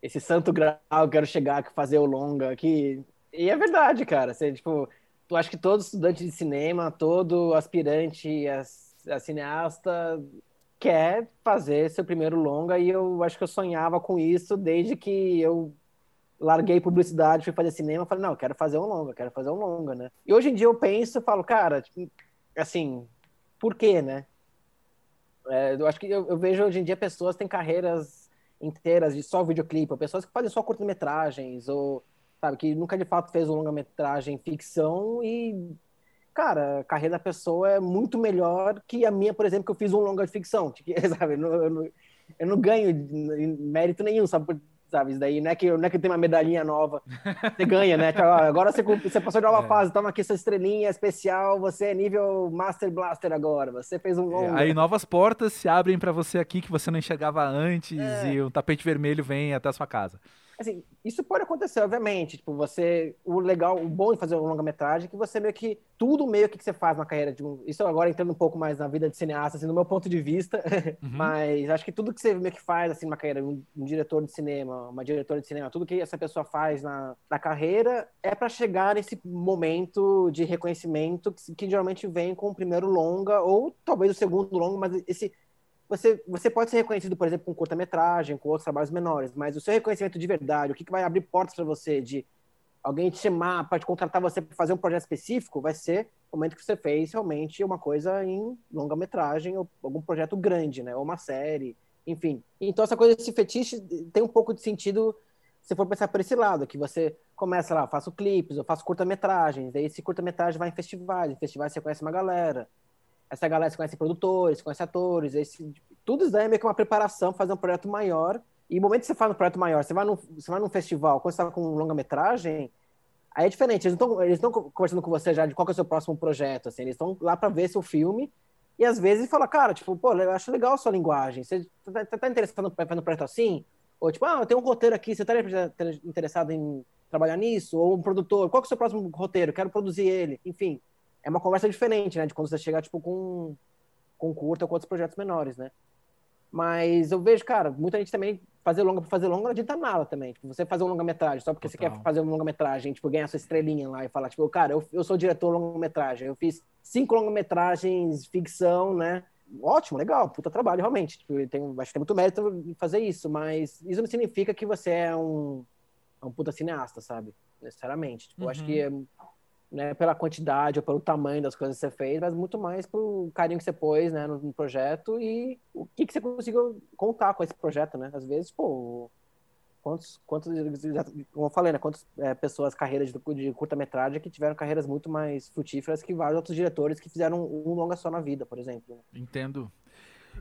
esse santo grau, quero chegar, que fazer o longa, que e é verdade, cara. Você, tipo, tu acha que todo estudante de cinema, todo aspirante a, a cineasta quer fazer seu primeiro longa e eu acho que eu sonhava com isso desde que eu larguei publicidade, fui fazer cinema, falei, não, eu quero fazer um longa, quero fazer um longa, né? E hoje em dia eu penso, falo, cara, tipo, assim, por quê, né? É, eu acho que eu, eu, vejo hoje em dia pessoas têm carreiras inteiras de só videoclipe, ou pessoas que fazem só curtas-metragens, ou sabe? Que nunca de fato fez um longa-metragem ficção e, cara, a carreira da pessoa é muito melhor que a minha, por exemplo, que eu fiz um longa de ficção, [laughs] sabe? Eu não, eu não, eu não ganho mérito nenhum, sabe? sabe? Isso daí não é que, não é que tem uma medalhinha nova, [laughs] você ganha, né? Agora você, você passou de nova é. fase, toma aqui sua estrelinha especial, você é nível Master Blaster agora, você fez um longo. É, aí novas portas se abrem para você aqui que você não enxergava antes é. e o tapete vermelho vem até a sua casa. Assim, isso pode acontecer, obviamente. Tipo, você. O legal, o bom de fazer uma longa-metragem é que você meio que. Tudo meio que você faz na carreira de um. Isso agora entrando um pouco mais na vida de cineasta, assim, no meu ponto de vista. [laughs] Uhum. Mas acho que tudo que você meio que faz, assim, numa carreira, um, um, diretor de cinema, uma diretora de cinema, tudo que essa pessoa faz na, na carreira é para chegar nesse momento de reconhecimento que, que geralmente vem com o primeiro longa, ou talvez o segundo longa, mas esse você, você pode ser reconhecido, por exemplo, com curta-metragem, com outros trabalhos menores, mas o seu reconhecimento de verdade, o que, que vai abrir portas para você de alguém te chamar para te contratar você para fazer um projeto específico, vai ser o momento que você fez realmente uma coisa em longa-metragem ou algum projeto grande, né? Ou uma série, enfim. Então essa coisa desse fetiche tem um pouco de sentido se for pensar por esse lado, que você começa lá, faço clipes, eu faço curta-metragens, daí esse curta-metragem vai em festivais, em festivais você conhece uma galera, essa galera se conhece produtores, conhece atores, esse, tudo isso daí é meio que uma preparação para fazer um projeto maior. E no momento que você faz um projeto maior, você vai num, você vai num festival, quando você está com longa-metragem, aí é diferente. Eles não estão conversando com você já de qual é o seu próximo projeto, assim, eles estão lá para ver seu filme. E às vezes fala, cara, tipo, pô, eu acho legal a sua linguagem. Você tá, tá, tá interessado em fazer um projeto assim? Ou tipo, ah, eu tenho um roteiro aqui, você estaria interessado em trabalhar nisso? Ou um produtor, qual é o seu próximo roteiro? Quero produzir ele. Enfim, é uma conversa diferente, né? De quando você chegar, tipo, com, com curta ou com outros projetos menores, né? Mas eu vejo, cara, muita gente também fazer longa por fazer longa não adianta nada também. Tipo, você fazer um longa-metragem só porque Total. você quer fazer um longa-metragem, tipo, ganhar sua estrelinha lá e falar, tipo, cara, eu, eu sou diretor longa-metragem, eu fiz cinco longa-metragens, ficção, né? Ótimo, legal, puta trabalho, realmente. Tipo, tem, acho que tem muito mérito em fazer isso, mas isso não significa que você é um, um puta cineasta, sabe? Necessariamente. Tipo, uhum. acho que uhum. é, né, pela quantidade ou pelo tamanho das coisas que você fez, mas muito mais pelo carinho que você pôs né, no, no projeto e o que, que você conseguiu contar com esse projeto, né? Às vezes, pô, quantos, quantos como eu falei, né, quantas é, pessoas, carreiras de, de curta-metragem que tiveram carreiras muito mais frutíferas que vários outros diretores que fizeram um, um longa só na vida, por exemplo. Né? Entendo.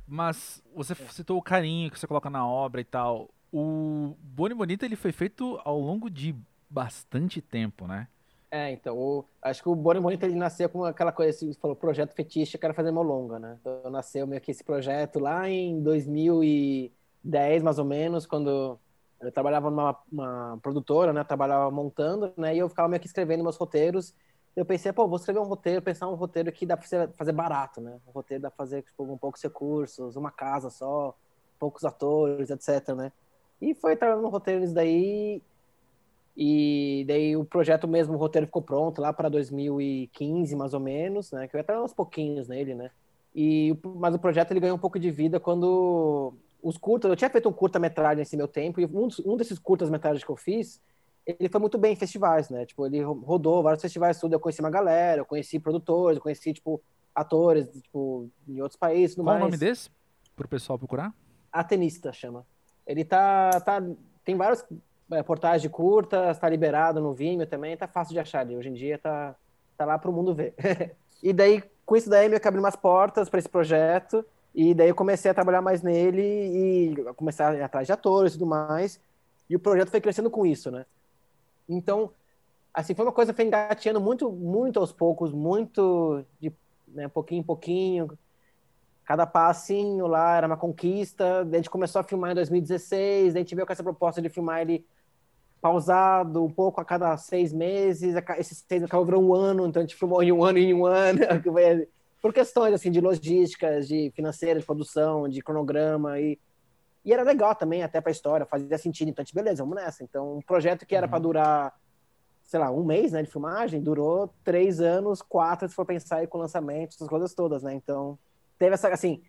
Mas você citou o carinho que você coloca na obra e tal. O Boni Bonita ele foi feito ao longo de bastante tempo, né? É, então, o, acho que o Boni ele nasceu com aquela coisa, assim, você falou, projeto fetiche, eu quero fazer meu longa, né? Então, nasceu meio que esse projeto lá em 2010, mais ou menos, quando eu trabalhava numa produtora, né? Trabalhava montando, né? E eu ficava meio que escrevendo meus roteiros. Eu pensei, pô, vou escrever um roteiro, pensar um roteiro que dá pra fazer barato, né? Um roteiro dá pra fazer tipo, um poucos recursos, uma casa só, poucos atores, etc, né? E foi trabalhando no roteiro nisso daí e daí o projeto mesmo, o roteiro ficou pronto lá para 2015, mais ou menos, né? Que eu ia estar uns pouquinhos nele, né? E, mas o projeto ele ganhou um pouco de vida quando os curtas, eu tinha feito um curta-metragem nesse meu tempo, e um, um desses curtas-metragens que eu fiz, ele foi muito bem em festivais, né? Tipo, ele rodou vários festivais, tudo. Eu conheci uma galera, eu conheci produtores, eu conheci, tipo, atores, tipo, em outros países. Qual mais. o nome desse? Pro pessoal procurar? Atenista chama. Ele tá. tá tem vários é, portais de curta, está liberado no Vimeo também, tá fácil de achar ali. Hoje em dia tá, tá lá para o mundo ver. [laughs] e daí, com isso daí, que abriu umas portas para esse projeto, e daí eu comecei a trabalhar mais nele e começar a ir atrás de atores e tudo mais, e o projeto foi crescendo com isso, né? Então, assim, foi uma coisa que foi engateando muito, muito aos poucos, muito de né, pouquinho em pouquinho, cada passinho lá era uma conquista. a gente começou a filmar em 2016, a gente veio com essa proposta de filmar ele pausado um pouco a cada seis meses, esses seis acabou virando um ano, então a gente filmou em um ano em um ano, [laughs] por questões assim de logísticas, de financeira, de produção, de cronograma e e era legal também até para a história, fazia sentido, então a gente, beleza, vamos nessa. Então, um projeto que era uhum. para durar, sei lá, um mês, né, de filmagem, durou três anos, quatro, se for pensar aí com lançamento, essas coisas todas, né, então teve essa, assim,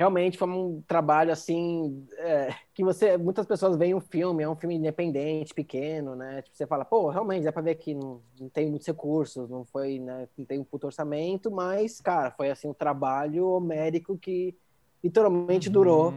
realmente foi um trabalho assim é, que você muitas pessoas veem um filme é um filme independente pequeno né? Tipo, você fala pô realmente dá para ver que não, não, tem muitos recursos não foi né não tem um puto orçamento mas cara foi assim um trabalho homérico que literalmente uhum. durou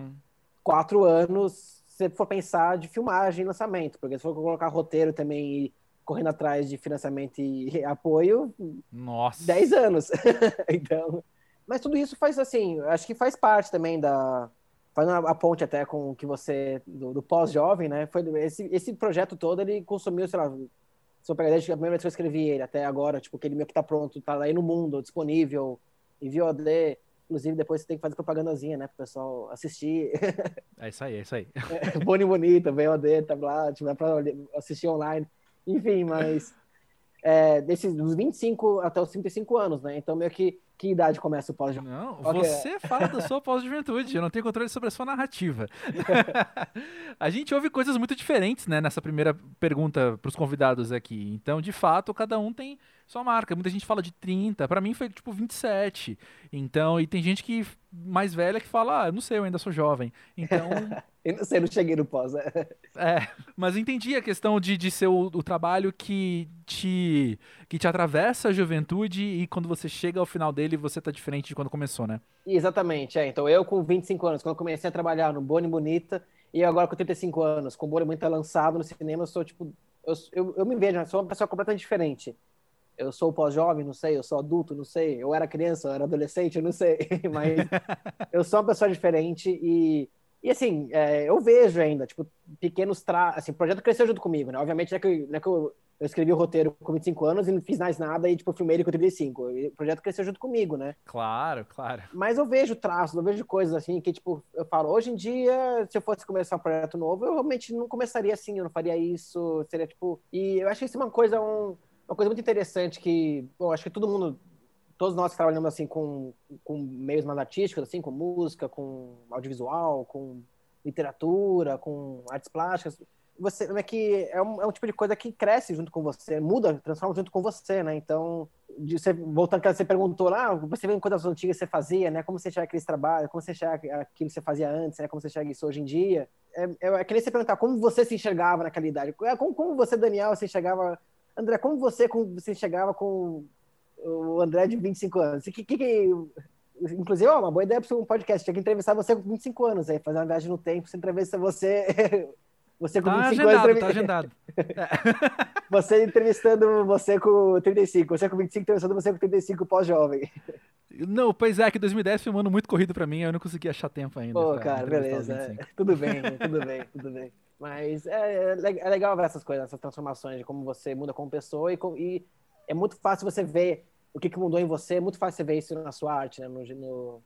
quatro anos se for pensar de filmagem e lançamento porque se for colocar roteiro também e correndo atrás de financiamento e apoio nossa. dez anos. [laughs] Então mas tudo isso faz assim, acho que faz parte também da, fazendo a ponte até com o que você, do, do pós-jovem, né? Foi, esse, esse projeto todo, ele consumiu, sei lá, se eu pegar desde a primeira vez que eu escrevi ele até agora, tipo, que ele meio que tá pronto, tá aí no mundo, disponível, em VOD, inclusive depois você tem que fazer propagandazinha, né, pro pessoal assistir. É isso aí, é isso aí. [laughs] É, Boni Bonita, VOD, tá lá, tipo, dá pra assistir online, enfim, mas é, desses, dos 25 até os 35 anos, né, então meio que que idade começa o pós-juventude? Não, okay. você fala da sua pós-juventude, eu não tenho controle sobre a sua narrativa. [laughs] a gente ouve coisas muito diferentes, né, nessa primeira pergunta para os convidados aqui. Então, de fato, cada um tem sua marca. Muita gente fala de 30, para mim foi tipo 27. Então, e tem gente que mais velha que fala, ah, não sei, eu ainda sou jovem. Então, [laughs] eu não sei, não cheguei no pós. Né? é, mas entendi a questão de, de ser o, o, trabalho que te, que te atravessa a juventude e quando você chega ao final dele, você tá diferente de quando começou, né? Exatamente, é. Então, eu com 25 anos, quando comecei a trabalhar no Boni Bonita, e agora com 35 anos, com o Boni Bonita lançado no cinema, eu sou tipo. Eu, eu, eu me vejo, eu sou uma pessoa completamente diferente eu sou pós-jovem, não sei, eu sou adulto, não sei, eu era criança, eu era adolescente, eu não sei, [laughs] mas eu sou uma pessoa diferente e, e assim, é, eu vejo ainda, tipo, pequenos traços, assim, o projeto cresceu junto comigo, né, obviamente não é que, não é que eu, eu, escrevi o roteiro com 25 anos e não fiz mais nada e, tipo, filmei ele com 35, o projeto cresceu junto comigo, né. Claro, claro. Mas eu vejo traços, eu vejo coisas assim que, tipo, eu falo, hoje em dia, se eu fosse começar um projeto novo, eu realmente não começaria assim, eu não faria isso, seria, tipo, e eu acho isso uma coisa, um uma coisa muito interessante que, bom, acho que todo mundo, todos nós que trabalhamos assim com, com meios mais artísticos, assim, com música, com audiovisual, com literatura, com artes plásticas, você é que é um, é um tipo de coisa que cresce junto com você, muda, transforma junto com você, né? Então, de você, voltando que você perguntou lá, você vê coisas antigas que você fazia, né? Como você chega aqueles trabalhos, como você chega aquilo que você fazia antes, né? Como você chega isso hoje em dia. É, é, é que nem você perguntar como você se enxergava naquela idade. É, como, como você, Daniel, se enxergava André, como você, como você chegava com o André de 25 anos? Que, que, que, inclusive, ó, uma boa ideia para um podcast. Tinha que entrevistar você com 25 anos, aí, fazer uma viagem no tempo, você entrevista você. [laughs] Você com tá 25 agendado, anos. Tá agendado. [laughs] você entrevistando você com 35, você com 25 entrevistando você com 35 pós-jovem. Não, pois é, que 2010 foi um ano muito corrido para mim, eu não consegui achar tempo ainda. Pô, cara, beleza. É, tudo bem, tudo bem, tudo bem. Mas é, é, legal ver essas coisas, essas transformações de como você muda como pessoa e, e é muito fácil você ver o que, que, mudou em você, é muito fácil você ver isso na sua arte, né, no, no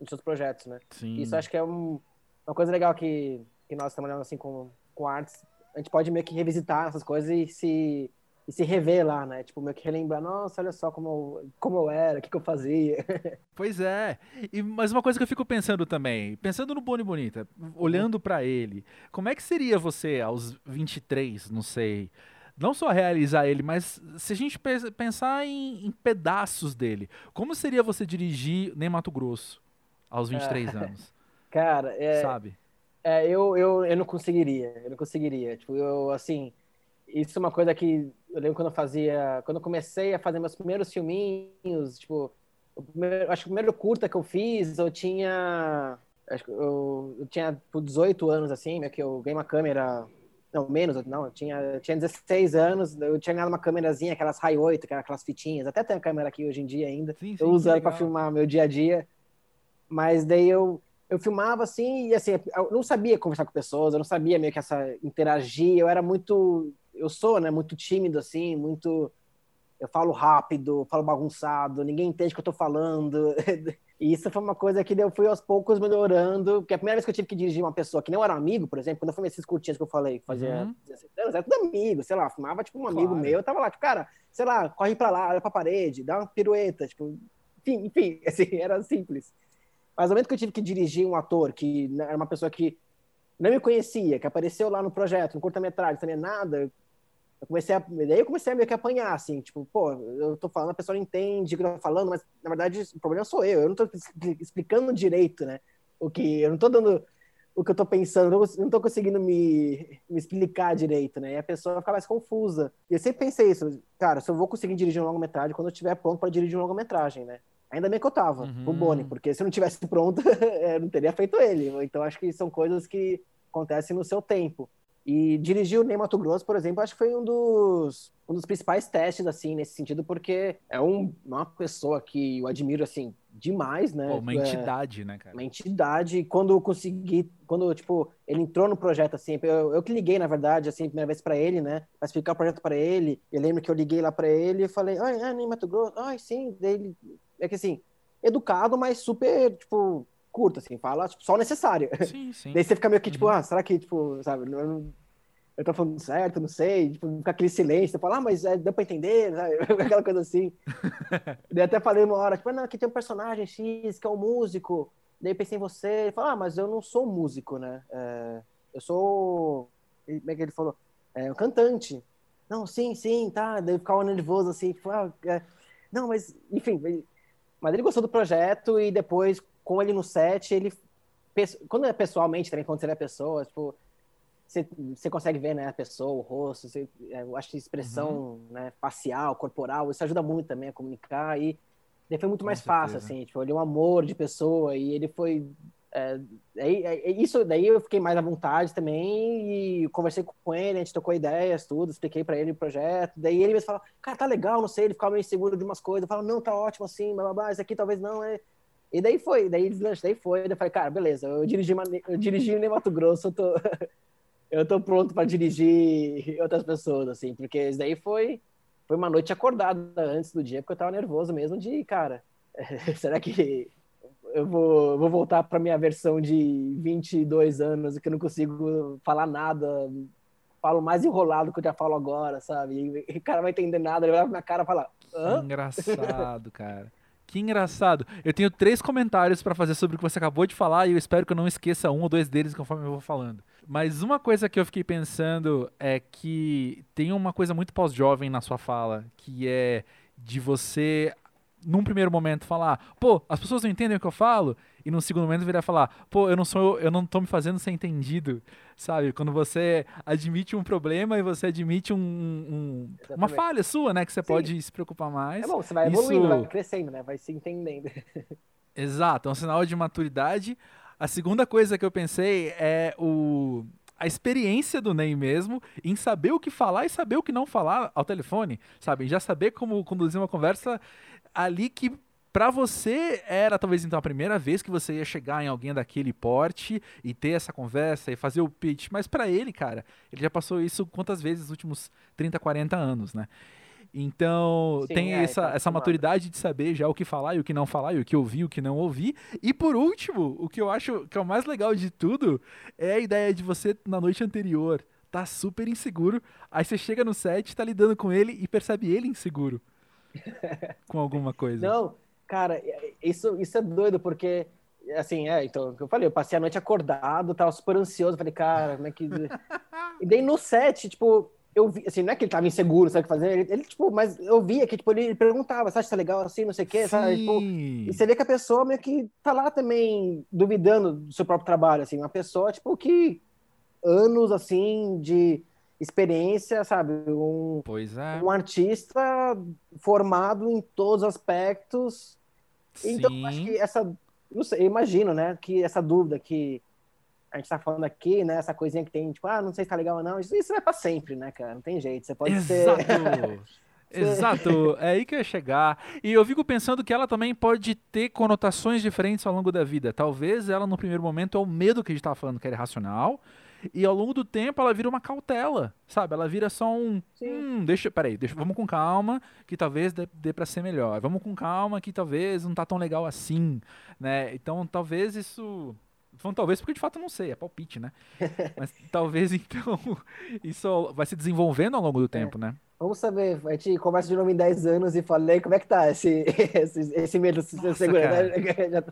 nos seus projetos, né? Sim. Isso acho que é um, uma coisa legal que, que nós trabalhamos assim com, com artes, a gente pode meio que revisitar essas coisas e se e se rever lá, né? Tipo, meio que relembrar, nossa, olha só como eu, como eu era, o que, que eu fazia. [laughs] Pois é. E, mas uma coisa que eu fico pensando também, pensando no Boni Bonita, olhando para ele, como é que seria você aos 23, não sei, não só realizar ele, mas se a gente pensar em, em pedaços dele, como seria você dirigir Nem Mato Grosso aos 23 é. anos? [laughs] Cara, é, Sabe? É, eu, eu, eu não conseguiria, eu não conseguiria. Tipo, eu, assim, isso é uma coisa que eu lembro quando eu fazia, quando eu comecei a fazer meus primeiros filminhos, tipo, primeiro, acho que o primeiro curta que eu fiz, eu tinha, acho que eu, eu tinha por 18 anos assim, né, que eu ganhei uma câmera, não, menos, não, eu tinha, eu tinha 16 anos, eu tinha ganhado uma câmerazinha, aquelas High 8, aquelas fitinhas, até tem a câmera aqui hoje em dia ainda. Sim, sim, eu uso ela para filmar meu dia a dia. Mas daí eu eu filmava assim e assim, eu não sabia conversar com pessoas, eu não sabia meio que essa interagir, eu era muito eu sou, né, muito tímido assim, muito eu falo rápido, falo bagunçado, ninguém entende o que eu tô falando. [laughs] e isso foi uma coisa que eu fui aos poucos melhorando, porque a primeira vez que eu tive que dirigir uma pessoa que não era amigo, por exemplo, quando eu fui nesses curtinhos que eu falei, fazia uhum. 16 anos, era tudo amigo, sei lá, fumava tipo um amigo claro. meu, eu tava lá, tipo, cara, sei lá, corre pra lá, olha pra parede, dá uma pirueta, tipo, enfim, enfim [laughs] assim, era simples. Mas no momento que eu tive que dirigir um ator que era uma pessoa que não me conhecia, que apareceu lá no projeto, no curta-metragem, também nada, eu comecei a, daí eu comecei a meio que apanhar, assim, tipo, pô, eu tô falando, a pessoa não entende o que eu tô falando, mas na verdade o problema sou eu, eu não tô explicando direito, né, o que, eu não tô dando o que eu tô pensando, eu não tô conseguindo me, me explicar direito, né, e a pessoa fica mais confusa. E eu sempre pensei isso, cara, se eu vou conseguir dirigir um longa-metragem quando eu estiver pronto para dirigir um longa-metragem, né. Ainda bem que eu tava, uhum. o Boni, porque se eu não tivesse [laughs] pronto, [laughs] eu não teria feito ele. Então acho que são coisas que acontecem no seu tempo. E dirigir o Ney Mato Grosso, por exemplo, acho que foi um dos, um dos principais testes, assim, nesse sentido, porque é um, uma pessoa que eu admiro, assim, demais, né? Pô, uma é, entidade, né, cara? Uma entidade. Quando eu consegui, quando, tipo, ele entrou no projeto, assim, eu, eu que liguei, na verdade, assim, a primeira vez para ele, né? Pra explicar o projeto para ele. Eu lembro que eu liguei lá para ele e falei, ai, é, Ney Mato Grosso, ai, sim. Daí ele, é que assim, educado, mas super, tipo, curto, assim, fala tipo, só o necessário. Sim, [laughs] sim. Daí você fica meio que, tipo, Uhum. ah, será que, tipo, sabe, eu, não- eu tô falando certo, não sei, tipo, fica aquele silêncio, você fala, ah, mas é, deu pra entender, [laughs] sabe? [laughs] aquela coisa assim. Daí até falei uma hora, tipo, não, aqui tem um personagem X que é um músico, daí pensei em você, ele falou, ah, mas eu não sou músico, né, É, eu sou, como é que ele falou? É, um cantante. Não, sim, sim, tá, daí eu ficava nervoso, assim, tipo, ah, é, não, mas, enfim, mas ele gostou do projeto e depois, com ele no set, ele. Quando é pessoalmente, também, quando você vê a pessoa, tipo, você, você consegue ver né, a pessoa, o rosto, você, é, eu acho que expressão Uhum. né, facial, corporal, isso ajuda muito também a comunicar. E daí foi muito Com mais fácil, certeza. assim, tipo, ele é um amor de pessoa e ele foi. É, aí, é, isso daí eu fiquei mais à vontade também e conversei com ele, a gente trocou ideias, tudo, expliquei pra ele o projeto. Daí ele mesmo fala, cara, tá legal, não sei, ele ficava meio inseguro de umas coisas. Eu falo, não, tá ótimo assim, blá, blá, blá, isso aqui talvez não, é. E daí foi, daí deslanche, daí foi. Daí eu falei, cara, beleza, eu dirigi, eu dirigi em Mato Grosso, eu tô, [laughs] eu tô pronto pra dirigir outras pessoas, assim, porque isso daí foi, foi uma noite acordada antes do dia, porque eu tava nervoso mesmo de, cara, [laughs] será que eu vou, vou voltar pra minha versão de 22 anos que eu não consigo falar nada, falo mais enrolado que eu já falo agora, sabe? E o cara vai entender nada, ele vai pra minha cara e falar, Que hã? engraçado, cara. Que engraçado. Eu tenho três comentários pra fazer sobre o que você acabou de falar e eu espero que eu não esqueça um ou dois deles conforme eu vou falando. Mas uma coisa que eu fiquei pensando é que tem uma coisa muito pós-jovem na sua fala, que é de você, num primeiro momento, falar, pô, as pessoas não entendem o que eu falo, e num segundo momento virar falar, pô, eu não sou, eu não tô me fazendo ser entendido, sabe? Quando você admite um problema e você admite um, um- uma falha sua, né, que você Sim. pode se preocupar mais. É bom, você vai Isso- evoluindo, vai crescendo, né? Vai se entendendo. [laughs] Exato, é um sinal de maturidade. A segunda coisa que eu pensei é o a experiência do Ney mesmo em saber o que falar e saber o que não falar ao telefone, sabe? Já saber como conduzir uma conversa ali que pra você era talvez então a primeira vez que você ia chegar em alguém daquele porte e ter essa conversa e fazer o pitch, mas pra ele, cara, ele já passou isso quantas vezes nos últimos 30, 40 anos, né? Então, Sim, tem é, essa, tá essa maturidade de saber já o que falar e o que não falar, e o que ouvir, o que não ouvir. E por último, o que eu acho que é o mais legal de tudo é a ideia de você, na noite anterior, tá super inseguro, aí você chega no set, tá lidando com ele e percebe ele inseguro [laughs] com alguma coisa. Não, cara, isso, isso é doido, porque, assim, é, então, o que eu falei, eu passei a noite acordado, tava super ansioso, falei, cara, como é que. [laughs] e daí no set, tipo, eu vi, assim, não é que ele tava inseguro, sabe o que fazer? Ele, ele, tipo, mas eu via que, tipo, ele perguntava, você acha que tá legal assim, não sei o quê, sabe? Tipo, Sim. e você vê que a pessoa meio que tá lá também duvidando do seu próprio trabalho, assim, uma pessoa, tipo, que anos, assim, de experiência, sabe? Um, Pois é. um artista formado em todos os aspectos. Então, eu acho Sim. que essa. Não sei, eu imagino, né? Que essa dúvida que a gente tá falando aqui, né? Essa coisinha que tem, tipo, ah, não sei se tá legal ou não. Isso, isso é pra sempre, né, cara? Não tem jeito. Você pode ser. Exato. [laughs] Exato, é aí que eu ia chegar. E eu fico pensando que ela também pode ter conotações diferentes ao longo da vida. Talvez ela, no primeiro momento, é o medo que a gente tava falando, que era irracional. E ao longo do tempo ela vira uma cautela, sabe? Ela vira só um. Sim. Hum, deixa. Peraí, deixa, vamos com calma, que talvez dê, dê pra ser melhor. Vamos com calma, que talvez não tá tão legal assim, né? Então talvez isso. Falando talvez porque de fato eu não sei, é palpite, né? [laughs] Mas talvez então [laughs] isso vai se desenvolvendo ao longo do tempo, né? Vamos saber, a gente conversa de novo em 10 anos e falei como é que tá esse, [laughs] esse, esse medo de Nossa, segurança. [laughs] Já-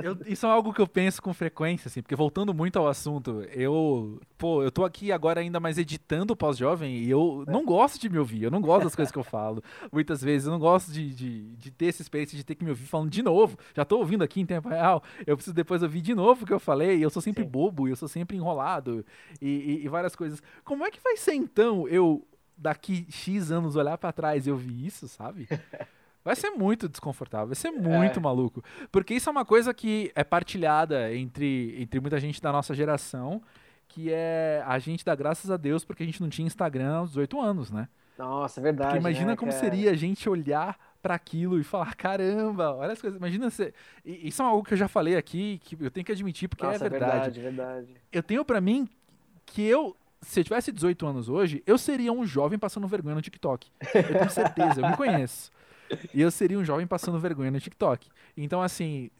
Eu- isso é algo que eu penso com frequência, assim, porque voltando muito ao assunto, eu, pô, eu tô aqui agora ainda mais editando o pós-jovem e eu não gosto de me ouvir, eu não gosto das coisas que eu falo. Muitas vezes eu não gosto de, de, de ter essa experiência de ter que me ouvir falando de novo. Já tô ouvindo aqui em tempo real, eu preciso depois ouvir de novo o que eu falei, e eu sou sempre Sim. bobo, eu sou sempre enrolado, e, e- e várias coisas. Como é que vai ser então eu, daqui X anos, olhar pra trás e ouvir isso, sabe? [laughs] Vai ser muito desconfortável, vai ser muito É. maluco. Porque isso é uma coisa que é partilhada entre, entre muita gente da nossa geração, que é a gente dá graças a Deus porque a gente não tinha Instagram aos 18 anos, né? Nossa, é verdade. Porque imagina né, como cara? seria a gente olhar para aquilo e falar, caramba, olha as coisas. Imagina você. Isso é algo que eu já falei aqui, que eu tenho que admitir, porque Nossa, é verdade. verdade, verdade. Eu tenho para mim que eu, se eu tivesse 18 anos hoje, eu seria um jovem passando vergonha no TikTok. Eu tenho certeza, eu me conheço. E eu seria um jovem passando vergonha no TikTok. Então, assim,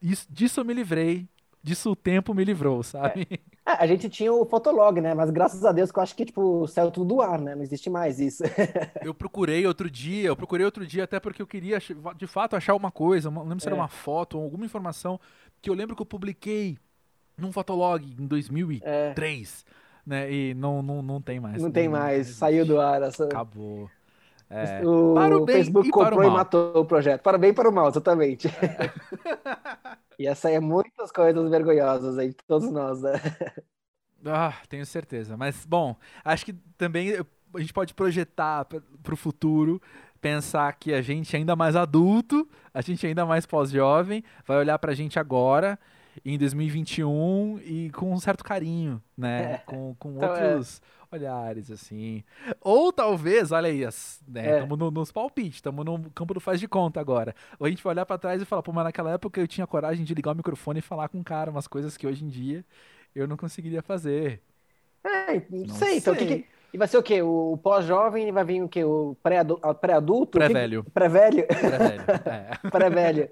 isso, disso eu me livrei, disso o tempo me livrou, sabe? É, a gente tinha o Fotolog, né? Mas graças a Deus que eu acho que, tipo, saiu tudo do ar, né? Não existe mais isso. [laughs] Eu procurei outro dia, eu procurei outro dia até porque eu queria, de fato, achar uma coisa, não lembro se era É. uma foto ou alguma informação, que eu lembro que eu publiquei num Fotolog em 2003, né? E não, não, não tem mais. É. Não tem mais, saiu do ar. Essa... Acabou. É, O para o Facebook e para o comprou e matou o projeto. Para o bem e para o mal, exatamente. [laughs] Ia sair muitas coisas vergonhosas aí, de todos nós, né? Ah, tenho certeza. Mas, bom, acho que também a gente pode projetar para o futuro, pensar que a gente ainda mais adulto, a gente ainda mais pós-jovem, vai olhar pra gente agora, em 2021, e com um certo carinho, né? Com, com Então, é. outros olhares, assim. Ou talvez, olha aí, as- né? É. Estamos no, nos palpites, estamos no campo do faz de conta agora. Ou a gente vai olhar pra trás e falar, pô, mas naquela época eu tinha coragem de ligar o microfone e falar com o cara umas coisas que hoje em dia eu não conseguiria fazer. É, não, Não sei, então o que, sei. que- E vai ser o quê? O pós-jovem vai vir o quê? O pré-adu- pré-adulto? Pré-velho. Pré-velho? Pré-velho. É. [laughs] Pré-velho.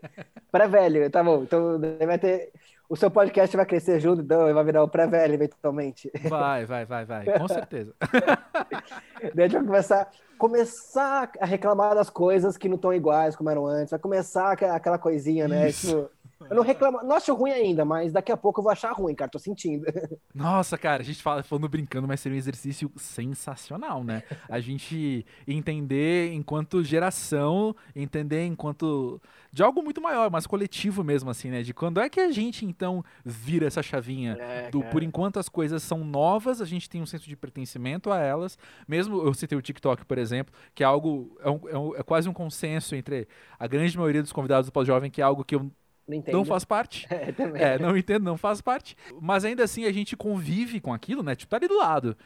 Pré-velho, tá bum. Então vai ter. O seu podcast vai crescer junto, então e vai virar o pré-velho eventualmente. Vai, vai, vai, vai. Com certeza. [laughs] Daí a gente vai começar, começar a reclamar das coisas que não estão iguais como eram antes. Vai começar aquela coisinha, né? Isso. Tipo, eu não reclamo, não acho ruim ainda, mas daqui a pouco eu vou achar ruim, cara. Tô sentindo. [laughs] Nossa, cara, a gente fala falando brincando, mas seria um exercício sensacional, né? A gente entender enquanto geração, entender enquanto de algo muito maior, mas coletivo mesmo, assim, né? De quando é que a gente então vira essa chavinha É, do cara. por enquanto as coisas são novas, a gente tem um senso de pertencimento a elas. Mesmo eu citei o TikTok, por exemplo, que é algo é, um- é um- é quase um consenso entre a grande maioria dos convidados do pós-jovem, que é algo que eu Não entendo. não faço parte. [laughs] É, também. É, não entendo, não faz parte. Mas ainda assim a gente convive com aquilo, né? Tipo, tá ali do lado.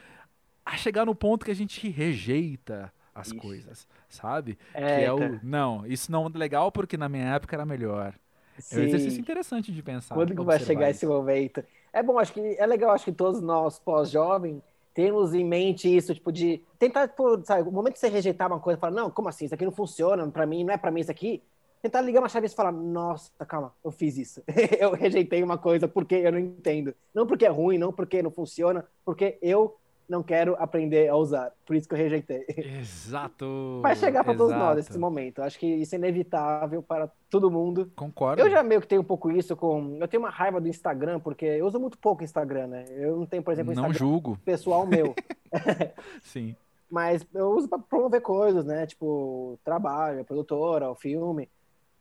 A chegar no ponto que a gente rejeita as coisas, sabe? É, que é o. cara. Não, isso não é legal porque na minha época era melhor. É um Sim. exercício interessante de pensar. Quando que vai chegar isso. esse momento? É bom, acho que é legal, acho que todos nós pós-jovem temos em mente isso, tipo, de tentar, tipo, sabe, o momento que você rejeitar uma coisa, falar, não, como assim? Isso aqui não funciona pra mim, não é pra mim isso aqui. Tentar ligar uma chave e falar, nossa, calma, eu fiz isso. [laughs] eu rejeitei uma coisa porque eu não entendo. Não porque é ruim, não porque não funciona, porque eu não quero aprender a usar. Por isso que eu rejeitei. Exato. Vai chegar pra todos nós exato. esse momento. Acho que isso é inevitável para todo mundo. Concordo. Eu já meio que tenho um pouco isso com. Eu tenho uma raiva do Instagram, porque eu uso muito pouco Instagram, né? Eu não tenho, por exemplo, um Não Instagram julgo. pessoal meu. [laughs] Sim. mas eu uso pra promover coisas, né? Tipo, trabalho, produtora, o filme.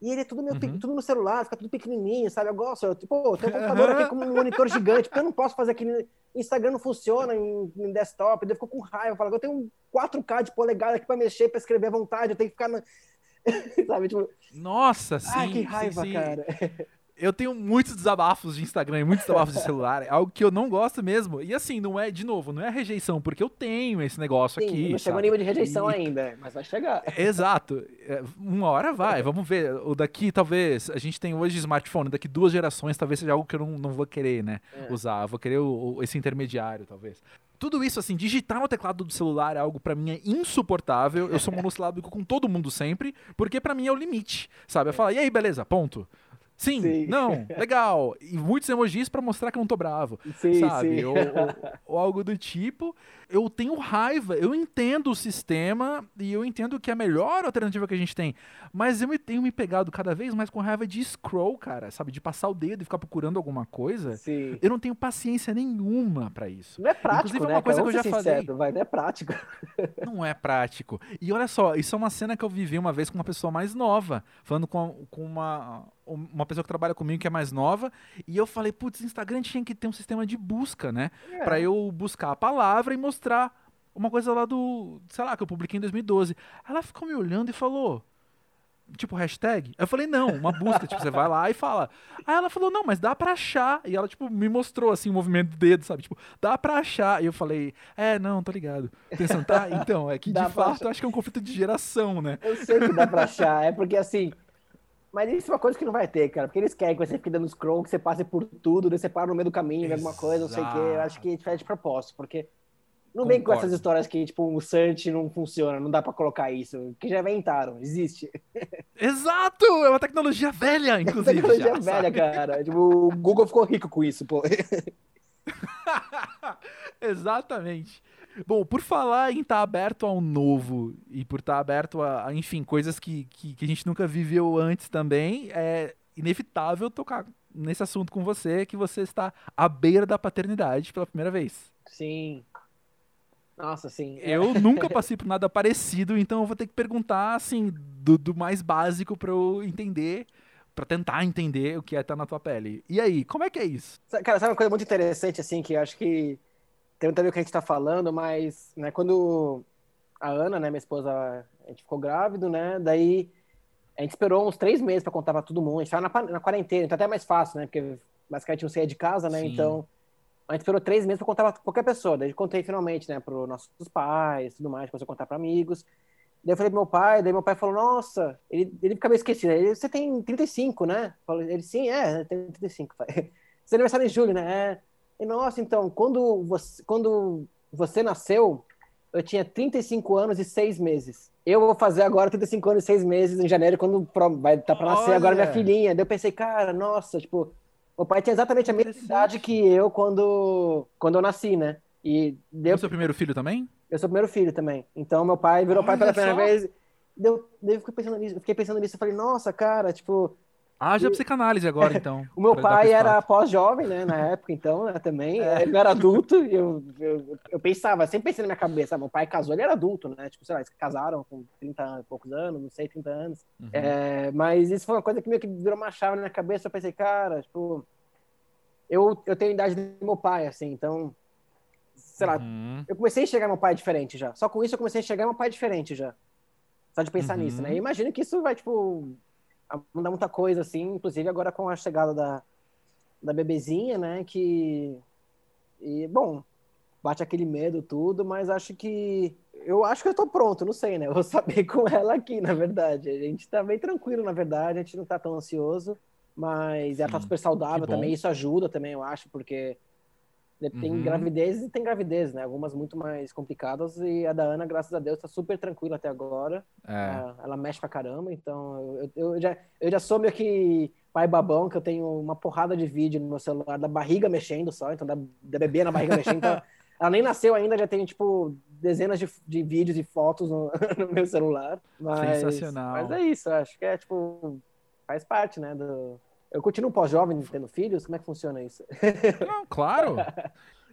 E ele é tudo, pe- Uhum. tudo no celular, fica tudo pequenininho, sabe? Eu gosto, eu, tipo, eu tenho um computador aqui com um [laughs] monitor gigante, porque eu não posso fazer aqui. no- Instagram não funciona em, em desktop, daí eu fico com raiva. Eu falo, eu tenho um 4K de polegada aqui pra mexer, pra escrever à vontade, eu tenho que ficar. Na... [laughs] sabe? Tipo, Nossa, sim. ai, que sim, raiva, sim. cara. [laughs] Eu tenho muitos desabafos de Instagram e muitos desabafos de [laughs] celular. É algo que eu não gosto mesmo. E assim, não é, de novo, não é rejeição, porque eu tenho esse negócio Sim, aqui. não chegou nível de rejeição E- ainda, mas vai chegar. [laughs] Exato. É, Uma hora vai, vamos ver. O daqui, talvez, a gente tem hoje smartphone, daqui duas gerações, talvez seja algo que eu não, não vou querer, né? É. Usar. Eu vou querer o- o- esse intermediário, talvez. Tudo isso, assim, digitar no teclado do celular é algo pra mim é insuportável. Eu sou [laughs] monossilábico com todo mundo sempre, porque pra mim é o limite, sabe? Eu falo, e aí, beleza, ponto. Sim, Sim. não, [laughs] legal. E muitos emojis pra mostrar que eu não tô bravo Sim, sabe? sim. Ou, ou- ou algo do tipo. Eu tenho raiva, eu entendo o sistema e eu entendo que é a melhor alternativa que a gente tem. Mas eu me tenho me pegado cada vez mais com raiva de scroll, cara, sabe? De passar o dedo e ficar procurando alguma coisa. Sim. Eu não tenho paciência nenhuma pra isso. Não é prático, Inclusive, né? uma coisa cara? que eu já ser falei. sincero, vai, não é prático. [laughs] Não é prático. E olha só, isso é uma cena que eu vivi uma vez com uma pessoa mais nova, falando com, com uma, uma pessoa que trabalha comigo que é mais nova, e eu falei, putz, Instagram tinha que ter um sistema de busca, né? É. Pra eu buscar a palavra e mostrar uma coisa lá do, sei lá, que eu publiquei em 2012. Ela ficou me olhando e falou: tipo, hashtag? Eu falei, não, uma busca, [laughs] tipo, você vai lá e fala. Aí ela falou, não, mas dá pra achar. E ela, tipo, me mostrou, assim, o movimento do dedo, sabe? Tipo, dá pra achar. E eu falei, é, não, tô ligado. Pensando, tá, então, é que de fato, acho que é um conflito de geração, né? Eu sei que dá pra achar, é porque, assim, mas isso é uma coisa que não vai ter, cara. Porque eles querem que você fique dando scroll, que você passe por tudo, daí você para no meio do caminho, alguma coisa, não sei o quê. Eu acho que faz de propósito, porque não vem com essas histórias que, tipo, o search não funciona, não dá para colocar isso. Que já inventaram, existe. Exato! É uma tecnologia velha, [laughs] inclusive. É tecnologia já, velha, sabe? cara. Tipo, o Google ficou rico com isso, pô. [laughs] Exatamente. Bom, por falar em estar tá aberto ao novo e por estar tá aberto a, a enfim, coisas que, que, que, a gente nunca viveu antes também, é inevitável tocar nesse assunto com você, que você está à beira da paternidade pela primeira vez. Sim. Nossa, sim. Eu nunca [laughs] passei por nada parecido, então eu vou ter que perguntar, assim, do, do mais básico para eu entender, para tentar entender o que é estar na tua pele. E aí, como é que é isso? Cara, sabe uma coisa muito interessante, assim, que eu acho que tem muito a ver com o que a gente tá falando, mas, né, quando a Ana, né, minha esposa, a gente ficou grávido, né, daí a gente esperou uns três meses para contar para todo mundo, a gente tava na, na quarentena, então até mais fácil, né, porque basicamente não saía de casa, né, Sim. então a gente esperou três meses para contar pra qualquer pessoa, daí contei finalmente, né, para nossos pais, tudo mais, começou a contar para amigos, Daí eu falei pro meu pai, daí meu pai falou, nossa, ele, ele fica meio esquecido. Ele, você tem 35, né? Ele, sim, é, tem 35, pai. É aniversário em julho, né? É. E, nossa, então, quando você, quando você nasceu, eu tinha 35 anos e 6 meses. Eu vou fazer agora 35 anos e 6 meses em janeiro, quando vai estar tá para nascer Olha. agora minha filhinha. Daí eu pensei, cara, nossa, tipo, o pai tinha exatamente a mesma idade que eu quando, quando eu nasci, né? E deu... O primeiro filho também? Eu sou o primeiro filho também. Então meu pai virou Olha pai pela primeira vez. Deu, eu fiquei pensando nisso, eu fiquei pensando nisso, eu falei, nossa, cara, tipo, ah, já psicanálise agora, [laughs] então. o meu pai era pós-jovem, né, na época, então, né, também. É. Ele era adulto e eu, eu, eu, pensava, sempre pensei na minha cabeça, meu pai casou, ele era adulto, né? Tipo, sei lá, eles casaram com 30 e poucos anos, não sei, 30 anos. Uhum. É, mas isso foi uma coisa que meio que virou uma chave na minha cabeça. Eu pensei, cara, tipo, eu, eu tenho a idade do meu pai, assim, então, sei lá, uhum. eu comecei a enxergar meu pai diferente já. Só com isso eu comecei a enxergar meu pai diferente já. Só de pensar uhum. nisso, né? E imagino que isso vai, tipo, mudar muita coisa, assim, inclusive agora com a chegada da, da bebezinha, né, que... E, bom, bate aquele medo tudo, mas acho que... Eu acho que eu tô pronto, não sei, né? Eu vou saber [laughs] com ela aqui, na verdade. A gente tá bem tranquilo, na verdade, a gente não tá tão ansioso, mas ela tá super saudável também, isso ajuda também, eu acho, porque tem uhum. gravidez e tem gravidez, né? Algumas muito mais complicadas e a da Ana, graças a Deus, tá super tranquila até agora. É. Ela, ela, mexe pra caramba, então eu, eu, já, eu já sou meio que pai babão, que eu tenho uma porrada de vídeo no meu celular da barriga mexendo só, então da, da bebê na barriga mexendo. Então, [laughs] ela nem nasceu ainda, já tem, tipo, dezenas de, de vídeos e fotos no, [laughs] no, meu celular. Mas, Sensacional. Mas é isso, acho que é, tipo, faz parte, né, do, eu continuo pós-jovem tendo filhos? Como é que funciona isso? [laughs] Não, claro.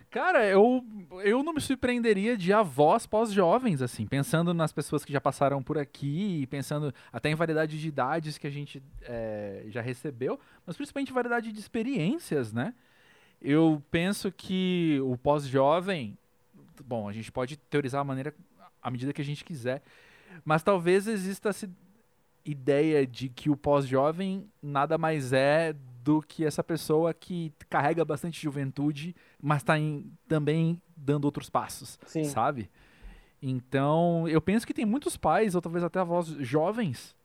Cara, eu, eu não me surpreenderia de avós pós-jovens, assim, pensando nas pessoas que já passaram por aqui, pensando até em variedade de idades que a gente é, já recebeu, mas principalmente variedade de experiências, né? Eu penso que o pós-jovem, bom, a gente pode teorizar a maneira, à medida que a gente quiser, mas talvez exista ideia de que o pós-jovem nada mais é do que essa pessoa que carrega bastante juventude, mas está também dando outros passos, Sim. sabe? Então, eu penso que tem muitos pais, ou talvez até avós jovens,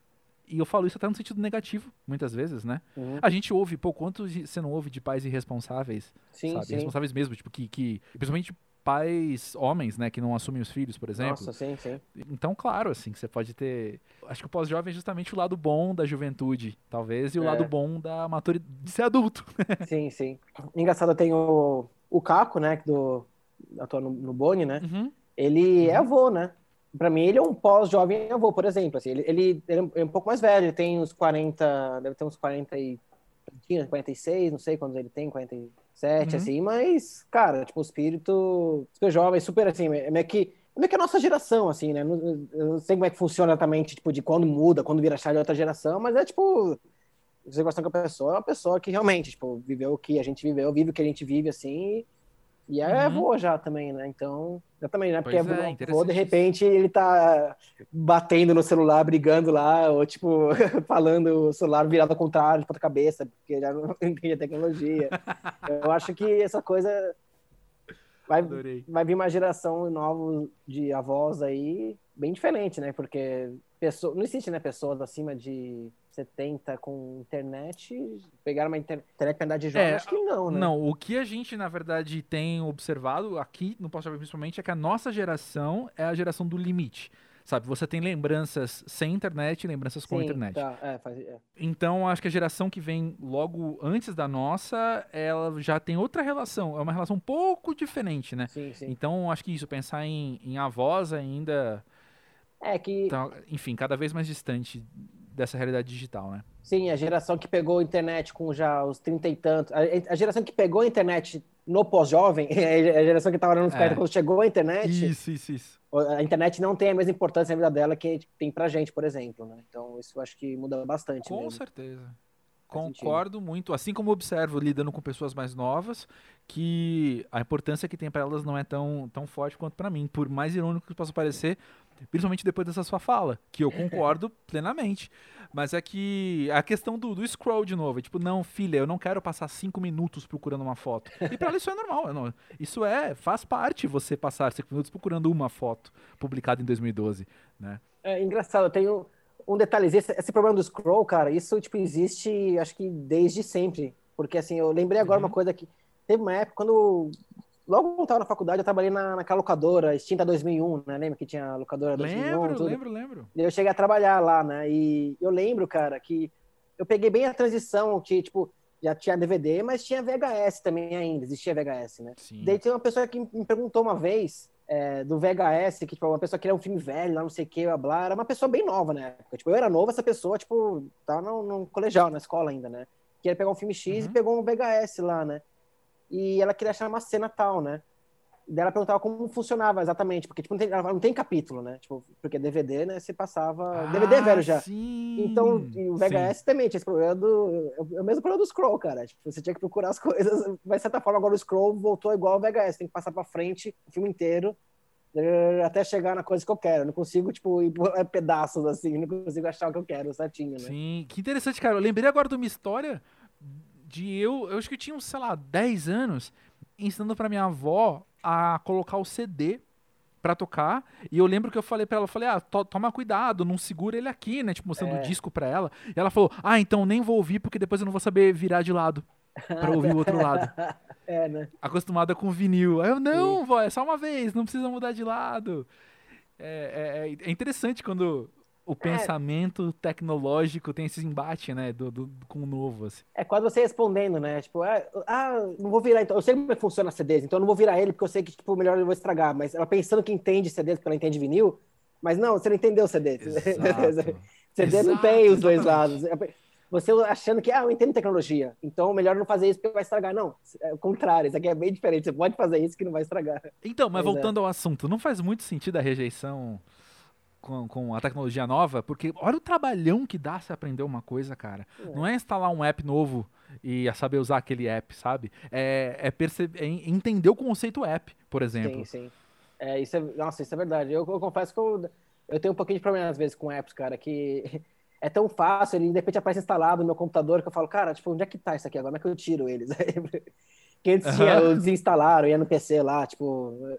e eu falo isso até no sentido negativo, muitas vezes, né? Uhum. A gente ouve, pô, quanto você não ouve de pais irresponsáveis, sim, sabe? Sim. Irresponsáveis mesmo, tipo, que, que principalmente pais homens, né, que não assumem os filhos, por exemplo. Nossa, sim, sim. Então, claro, assim, você pode ter. Acho que o pós-jovem é justamente o lado bom da juventude, talvez, e o é. lado bom da maturidade de ser adulto. [laughs] sim, sim. Engraçado, tem o, o Caco, né, do atua no, no Boni, né? Uhum. Ele é uhum. avô, né? Pra mim, ele é um pós-jovem avô, por exemplo. Assim, ele, ele, ele, é um pouco mais velho, ele tem uns 40, deve ter uns 40 e. Tinha 46, não sei quantos ele tem, 40 sete, uhum. assim, mas, cara, tipo, o espírito super jovem, super assim, é meio que. É meio que a nossa geração, assim, né? Não, eu não sei como é que funciona exatamente, tipo, de quando muda, quando vira chá de outra geração, mas é tipo. Você gosta com a pessoa, é uma pessoa que realmente, tipo, viveu o que a gente viveu, vive o que a gente vive, assim. E é uhum. avô já também, né? Então, também, né? Porque é, avô, de repente, ele tá batendo no celular, brigando lá, ou tipo, [laughs] falando o celular virado ao contrário, de ponta cabeça, porque já não [laughs] entende a tecnologia. eu acho que essa coisa vai, vai vir uma geração nova de avós aí bem diferente, né? Porque pessoa, não existe, né, pessoas acima de 70 com internet, pegaram uma internet para andar de jovem? É, acho que não, né? Não, o que a gente, na verdade, tem observado aqui no pós principalmente é que a nossa geração é a geração do limite. Sabe, você tem lembranças sem internet e lembranças com internet. Tá, é, faz, é. Então, acho que a geração que vem logo antes da nossa, ela já tem outra relação. É uma relação um pouco diferente, né? Sim, sim. Então, acho que isso, pensar em, em avós ainda. É que. Tá, enfim, cada vez mais distante dessa realidade digital, né? Sim, a geração que pegou a internet com já os 30 e tantos. A, a geração que pegou a internet no pós-jovem, [laughs] é a geração que estava nos é. quando chegou a internet. Isso, isso, isso. A internet não tem a mesma importância na vida dela que tem pra gente, por exemplo, né? Então, isso eu acho que muda bastante. Com mesmo. certeza. Concordo muito, assim como observo lidando com pessoas mais novas, que a importância que tem para elas não é tão, tão forte quanto para mim, por mais irônico que possa parecer, principalmente depois dessa sua fala, que eu concordo [laughs] plenamente. Mas é que a questão do, do scroll de novo, é tipo, não, filha, eu não quero passar cinco minutos procurando uma foto. E para ela isso é normal, não, isso é, faz parte você passar cinco minutos procurando uma foto publicada em 2012, né? É engraçado, eu tenho um detalhezinho, esse, esse, problema do scroll, cara, isso, tipo, existe, acho que desde sempre. Porque, assim, eu lembrei agora uhum. uma coisa que teve uma época, quando logo quando eu tava na faculdade, eu trabalhei na, naquela locadora, extinta 2001, né? Lembra que tinha a locadora 2001? Lembro, tudo. lembro, lembro. Eu cheguei a trabalhar lá, né? E eu lembro, cara, que eu peguei bem a transição, que, tipo, já tinha DVD, mas tinha VHS também ainda, existia VHS, né? Sim. Daí tinha uma pessoa que me perguntou uma vez é, do VHS, que, tipo, uma pessoa queria um filme velho, lá não sei o que, blá, blá, era uma pessoa bem nova na época. Tipo, eu era novo, essa pessoa, tipo, tava no, no colegial, na escola ainda, né? Queria pegar um filme X uhum. e pegou um VHS lá, né? E ela queria achar uma cena tal, né? dela perguntava como funcionava exatamente, porque tipo, não, tem, não tem capítulo, né? Tipo, porque DVD, né, se passava. Ah, DVD é velho já. Sim, então, o VHS sim. também tinha esse problema do. É o mesmo problema do scroll, cara. Tipo, você tinha que procurar as [laughs] coisas. Mas, de certa forma, agora o scroll voltou igual ao VHS. Tem que passar pra frente o filme inteiro eh, até chegar na coisa que eu quero. Eu não consigo, tipo, ir pedaços assim, não consigo achar o que eu quero certinho, né? Sim, que interessante, cara. Eu lembrei agora de uma história de eu, eu acho que eu tinha, sei lá, 10 anos, ensinando para minha avó a colocar o CD para tocar. E eu lembro que eu falei para ela, eu falei: "Ah, to toma cuidado, não segura ele aqui, né?", tipo mostrando é. o disco para ela. E ela falou: "Ah, então nem vou ouvir porque depois eu não vou saber virar de lado para ouvir o outro lado". [laughs] É, né? Acostumada com vinil. Aí eu: "Não, vó, é só uma vez, não precisa mudar de lado". É, é, é interessante quando o é. pensamento tecnológico tem esse embate, né, do, do, com o novo. Assim. É quase você respondendo, né? Tipo, ah, ah, não vou virar então. Eu sei como é funciona CDs, então eu não vou virar ele porque eu sei que, tipo, melhor eu vou estragar. Mas ela pensando que entende CDs porque ela entende vinil, mas não, você não entendeu CD. CD [laughs] Exato, [laughs] não tem os dois lados. Você achando que, ah, eu entendo tecnologia, então melhor não fazer isso porque vai estragar. Não, é o contrário, isso aqui é bem diferente. Você pode fazer isso que não vai estragar. Então, mas, mas voltando é. ao assunto, não faz muito sentido a rejeição com, com a tecnologia nova, porque olha o trabalhão que dá se aprender uma coisa, cara. É. Não é instalar um app novo e saber usar aquele app, sabe? É, é, perceber, é entender o conceito app, por exemplo. Sim, sim. É, isso é, nossa, isso é verdade. Eu, eu confesso que eu, eu tenho um pouquinho de problema às vezes com apps, cara, que [laughs] é tão fácil, ele de repente aparece instalado no meu computador que eu falo, cara, tipo, onde é que tá isso aqui agora? Como é que eu tiro eles? [laughs] que antes uhum. desinstalaram, ia no PC lá, tipo,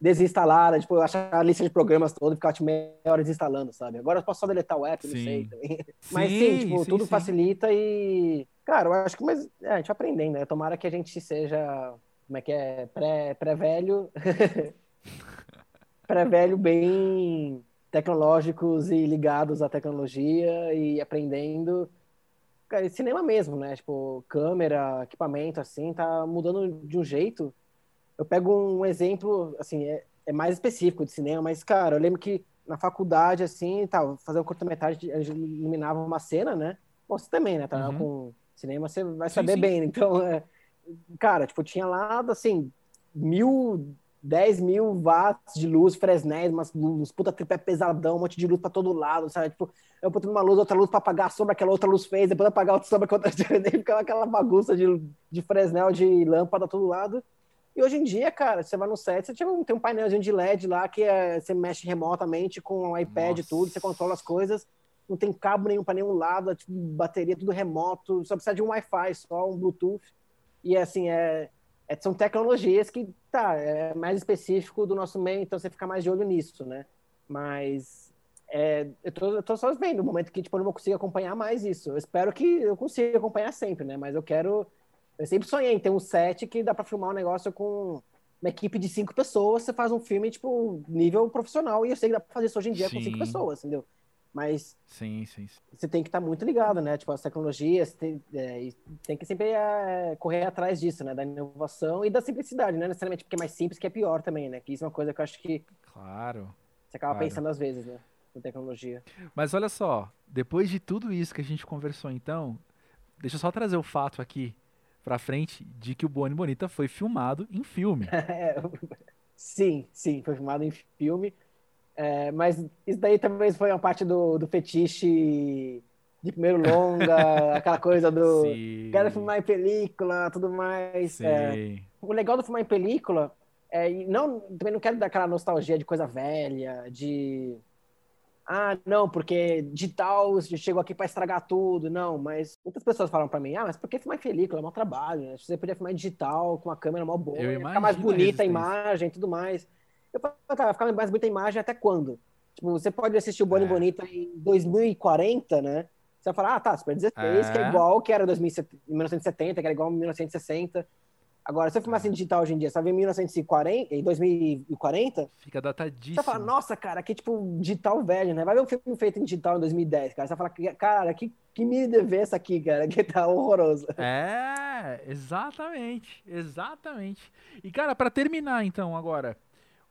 desinstalar, tipo, achar a lista de programas toda e ficar tipo, meia hora desinstalando, sabe? Agora eu posso só deletar o app, sim. não sei também. [laughs] Mas sim, tipo, sim, tudo facilita e. Cara, eu acho que mas, é, a gente vai aprendendo, né? Tomara que a gente seja. Como é que é? Pré-velho. Pré [laughs] Pré-velho bem tecnológicos e ligados à tecnologia e aprendendo. Cara, cinema mesmo, né? Tipo, câmera, equipamento, assim, tá mudando de um jeito eu pego um exemplo, assim, é, é, mais específico de cinema, mas, cara, eu lembro que na faculdade, assim, tá, fazer um curta-metragem, a gente iluminava uma cena, né? Bom, você também, né? Tá uhum. com cinema, você vai saber sim, sim. bem. [laughs] Então, é, cara, tipo, tinha lá, assim, mil, dez mil watts de luz, Fresnel, umas luz, puta tripé pesadão, um monte de luz pra todo lado, sabe? Tipo, eu botando uma luz, outra luz pra apagar a sombra, aquela outra luz fez, depois apagar outra sombra, que outra... ficava aquela bagunça de, de Fresnel, de lâmpada todo lado. E hoje em dia, cara, você vai no set, você tipo, tem um painelzinho de LED lá que é, você mexe remotamente com o iPad e tudo, você controla as coisas, não tem cabo nenhum para nenhum lado, tipo, bateria tudo remoto, só precisa de um Wi-Fi, só um Bluetooth. E assim, é, é, são tecnologias que, tá, é mais específico do nosso meio, então você fica mais de olho nisso, né? Mas é, eu, tô, eu tô só vendo o momento que tipo, eu não vou conseguir acompanhar mais isso. Eu espero que eu consiga acompanhar sempre, né? Mas eu quero. Eu sempre sonhei em ter um set que dá para filmar um negócio com uma equipe de cinco pessoas, você faz um filme, tipo, nível profissional, e eu sei que dá pra fazer isso hoje em dia Sim. com cinco pessoas, entendeu? Mas sim, sim, sim. você tem que estar tá muito ligado, né? Tipo, as tecnologias, tem, é, tem que sempre é, correr atrás disso, né? Da inovação e da simplicidade, não é necessariamente porque é mais simples que é pior também, né? Que isso é uma coisa que eu acho que. Claro. Você acaba claro. pensando às vezes, né? Com tecnologia. Mas olha só, depois de tudo isso que a gente conversou, então, deixa eu só trazer o fato aqui pra frente de que o Boni Bonita foi filmado em filme. [laughs] É, sim, sim, foi filmado em filme. É, mas isso daí também foi uma parte do, do fetiche de primeiro longa, [laughs] aquela coisa do Sim. quero filmar em película, tudo mais. É, o legal do filmar em película é, não, também não quero dar aquela nostalgia de coisa velha, de ah, não, porque digital chegou aqui para estragar tudo. Não, mas muitas pessoas falam para mim, ah, mas por que filmar em película? É mau trabalho, né? Você podia filmar em digital, com a câmera mó boa, ficar mais bonita a, a imagem e tudo mais. Eu falo, tá, vai ficar mais bonita a imagem até quando? Tipo, você pode assistir o Boni é. Bonita em 2040, né? Você vai falar, ah, tá, Super 16, é. que é igual que era em 1970, que era igual em 1960. Agora, se eu filmasse em digital hoje em dia, ver em 1940, em 2040. Fica datadíssimo. Você fala, nossa, cara, que tipo digital velho, né? Vai ver um filme feito em digital em 2010, cara. Você vai falar, cara, que, que mini DV essa aqui, cara, que tá horroroso. [laughs] É, exatamente, exatamente. E, cara, para terminar então agora,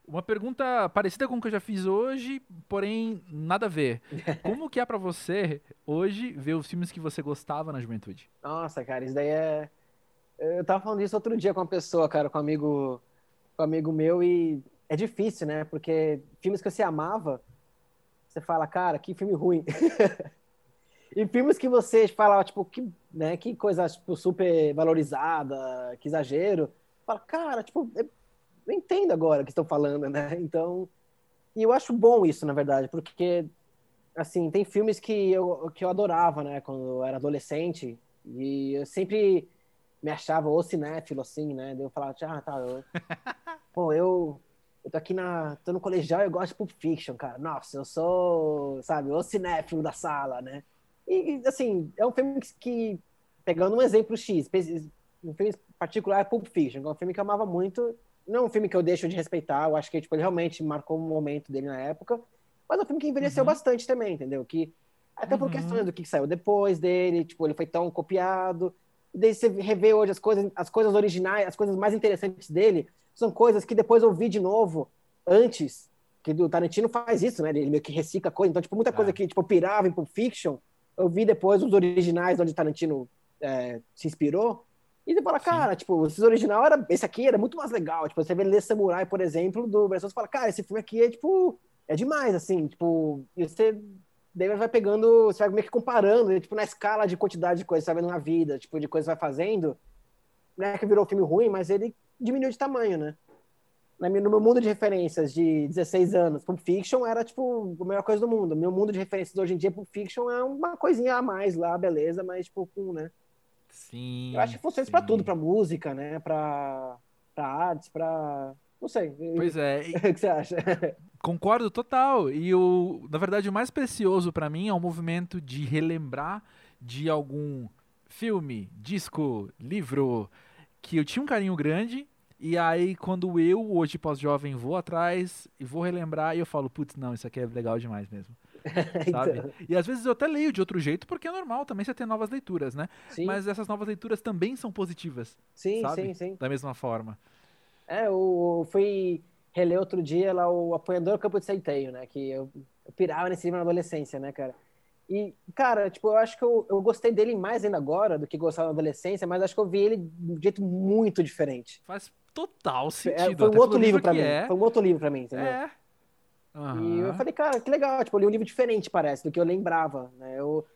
uma pergunta parecida com o que eu já fiz hoje, porém nada a ver. [laughs] Como que é para você hoje ver os filmes que você gostava na juventude? Nossa, cara, isso daí é. Eu tava falando isso outro dia com uma pessoa, cara, com um amigo, com um amigo meu, e é difícil, né? Porque filmes que você amava, você fala, cara, que filme ruim. [laughs] e filmes que você fala, tipo, que, né, que coisa tipo, super valorizada, que exagero. Fala, cara, tipo, eu entendo agora o que estão falando, né? Então, e eu acho bom isso, na verdade, porque, assim, tem filmes que eu, que eu adorava, né, quando eu era adolescente, e eu sempre me achava o cinéfilo, assim, né? Daí eu falava, ah, tá, eu... [laughs] pô, eu, eu tô aqui na, tô no colegial e eu gosto de Pulp Fiction, cara. Nossa, eu sou, sabe, o cinéfilo da sala, né? E, assim, é um filme que, pegando um exemplo X, um filme particular, Pulp Fiction, que é um filme que eu amava muito, não é um filme que eu deixo de respeitar, eu acho que tipo, ele realmente marcou um momento dele na época, mas é um filme que envelheceu uhum. bastante também, entendeu? Que, até por uhum. questões do que saiu depois dele, tipo, ele foi tão copiado, e daí você revê hoje as coisas, as coisas originais, as coisas mais interessantes dele, são coisas que depois eu vi de novo, antes, que o Tarantino faz isso, né? Ele meio que recicla coisa, então, tipo, muita coisa ah. que, tipo, pirava em Pulp Fiction, eu vi depois os originais onde Tarantino é, se inspirou, e você fala, cara, Sim. tipo, esse original era. Esse aqui era muito mais legal. Tipo, você vê Lê Samurai, por exemplo, do Brasil, você fala, cara, esse filme aqui é, tipo, é demais, assim, tipo, e você. Daí vai pegando, você vai meio que comparando, né, tipo, na escala de quantidade de coisas que você vai vendo na vida, tipo, de coisas que vai fazendo. Não é que virou um filme ruim, mas ele diminuiu de tamanho, né? No meu mundo de referências de 16 anos, Pulp Fiction era, tipo, a melhor coisa do mundo. Meu mundo de referências hoje em dia, Pulp Fiction é uma coisinha a mais lá, beleza, mas, tipo, com, né? Sim. Eu acho que funciona para tudo, para música, né? Para artes, para não sei. Pois é. [laughs] o que você acha? Concordo total. E o, na verdade, o mais precioso para mim é o movimento de relembrar de algum filme, disco, livro que eu tinha um carinho grande e aí, quando eu, hoje pós-jovem, vou atrás e vou relembrar, e eu falo, putz, não, isso aqui é legal demais mesmo. [laughs] sabe? então... E às vezes eu até leio de outro jeito, porque é normal também você ter novas leituras, né? Sim. Mas essas novas leituras também são positivas. Sim, sabe? sim, sim. Da mesma forma. É, eu fui reler outro dia lá o Apoiador Campo de Centeio, né? Que eu, eu pirava nesse livro na adolescência, né, cara? E, cara, tipo, eu acho que eu, eu gostei dele mais ainda agora do que gostava na adolescência, mas acho que eu vi ele de um jeito muito diferente. Faz total sentido. É, foi um outro livro para mim. É. Foi um outro livro para mim, entendeu? É. Uhum. E eu falei, cara, que legal, tipo, eu li um livro diferente, parece, do que eu lembrava, né? Eu,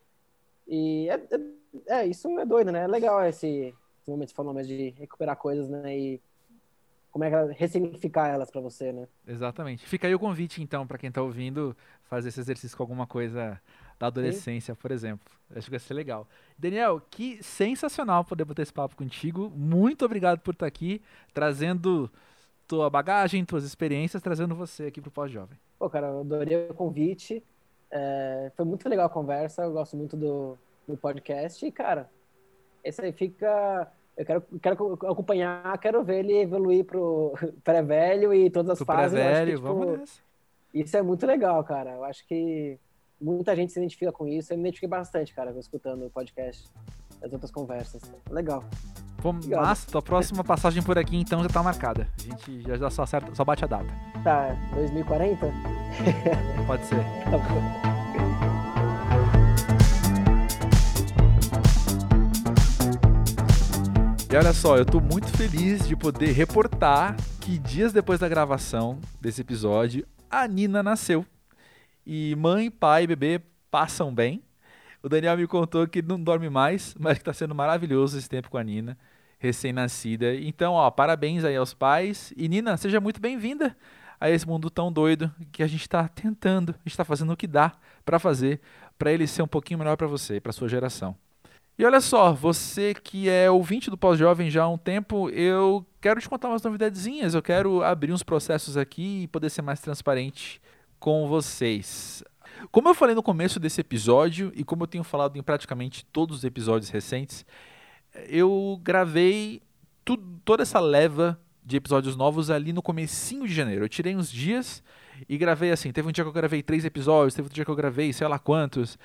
e é, é, é isso é doido, né? É legal esse, esse momento que você falou mesmo de recuperar coisas, né? E, como é que ressignificar elas para você, né? Exatamente. Fica aí o convite, então, para quem está ouvindo, fazer esse exercício com alguma coisa da adolescência, Sim. por exemplo. Acho que vai ser legal. Daniel, que sensacional poder bater esse papo contigo. Muito obrigado por estar aqui, trazendo tua bagagem, tuas experiências, trazendo você aqui para o Pós-Jovem. Pô, cara, eu adorei o convite. É, foi muito legal a conversa, eu gosto muito do, do podcast. E, cara, esse aí fica eu quero, quero acompanhar, quero ver ele evoluir pro [laughs] pré-velho e todas as pro fases. Pré-velho, tipo, vamos nessa. Isso é muito legal, cara. Eu acho que muita gente se identifica com isso. Eu me identifiquei bastante, cara, escutando o podcast, as outras conversas. Legal. Vamos, massa, tua próxima passagem por aqui então já tá marcada. A gente já, já só, acerta, só bate a data. Tá, 2040? Pode ser. [laughs] Tá bom. E olha só, eu tô muito feliz de poder reportar que dias depois da gravação desse episódio, a Nina nasceu. E mãe, pai e bebê passam bem. O Daniel me contou que não dorme mais, mas que tá sendo maravilhoso esse tempo com a Nina, recém-nascida. Então, ó, parabéns aí aos pais. E Nina, seja muito bem-vinda a esse mundo tão doido que a gente está tentando, a gente está fazendo o que dá para fazer para ele ser um pouquinho melhor para você e para sua geração. E olha só, você que é ouvinte do Pós-Jovem já há um tempo, eu quero te contar umas novidadezinhas, eu quero abrir uns processos aqui e poder ser mais transparente com vocês. Como eu falei no começo desse episódio e como eu tenho falado em praticamente todos os episódios recentes, eu gravei tudo, toda essa leva de episódios novos ali no comecinho de janeiro. Eu tirei uns dias e gravei assim. Teve um dia que eu gravei três episódios, teve um dia que eu gravei sei lá quantos.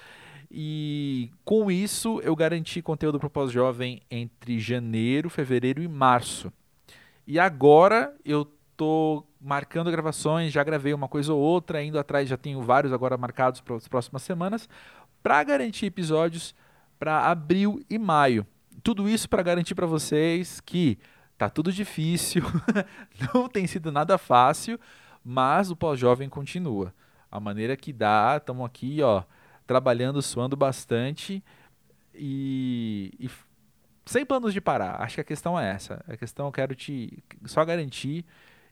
E com isso eu garanti conteúdo para o pós-jovem entre janeiro, fevereiro e março. E agora eu tô marcando gravações, já gravei uma coisa ou outra, indo atrás já tenho vários agora marcados para as próximas semanas, para garantir episódios para abril e maio. Tudo isso para garantir para vocês que tá tudo difícil, [laughs] não tem sido nada fácil, mas o pós-jovem continua. A maneira que dá, estamos aqui, ó, trabalhando, suando bastante e, e, sem planos de parar. Acho que a questão é essa. A questão eu quero te só garantir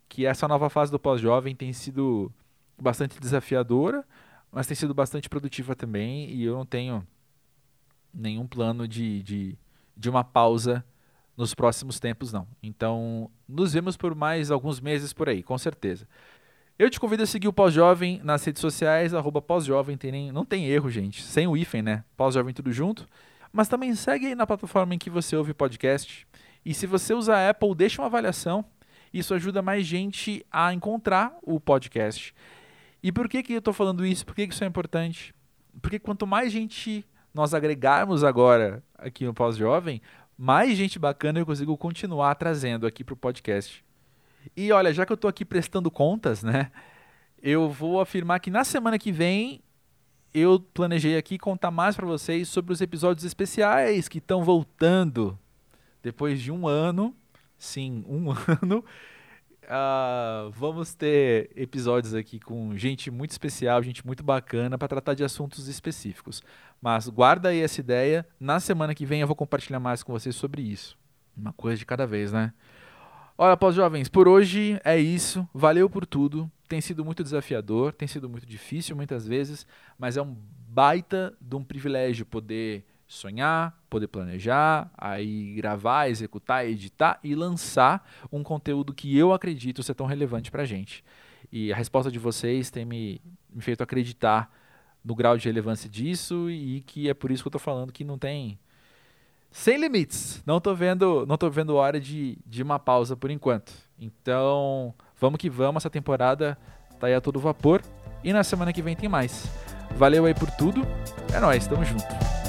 que essa nova fase do pós-jovem tem sido bastante desafiadora, mas tem sido bastante produtiva também e eu não tenho nenhum plano de, de, de uma pausa nos próximos tempos, não. Então, nos vemos por mais alguns meses por aí, com certeza. Eu te convido a seguir o Pós-Jovem nas redes sociais, arroba Pós-Jovem, não tem erro, gente, sem o hífen, né? Pós-Jovem tudo junto. Mas também segue aí na plataforma em que você ouve podcast. E se você usa a Apple, deixa uma avaliação. Isso ajuda mais gente a encontrar o podcast. E por que, que eu estou falando isso? Por que, que isso é importante? Porque quanto mais gente nós agregarmos agora aqui no Pós-Jovem, mais gente bacana eu consigo continuar trazendo aqui para o podcast. E olha, já que eu estou aqui prestando contas, né? Eu vou afirmar que na semana que vem eu planejei aqui contar mais para vocês sobre os episódios especiais que estão voltando depois de um ano. Sim, um [laughs] ano. Uh, vamos ter episódios aqui com gente muito especial, gente muito bacana para tratar de assuntos específicos. Mas guarda aí essa ideia. Na semana que vem eu vou compartilhar mais com vocês sobre isso. Uma coisa de cada vez, né? Olha, pós-jovens, por hoje é isso. Valeu por tudo. Tem sido muito desafiador, tem sido muito difícil muitas vezes, mas é um baita de um privilégio poder sonhar, poder planejar, aí gravar, executar, editar e lançar um conteúdo que eu acredito ser tão relevante para a gente. E a resposta de vocês tem me, me feito acreditar no grau de relevância disso e que é por isso que eu estou falando que não tem sem limites. Não tô vendo, não tô vendo hora de, de uma pausa por enquanto. Então, vamos que vamos, essa temporada tá aí a todo vapor e na semana que vem tem mais. Valeu aí por tudo. É nóis, tamo junto.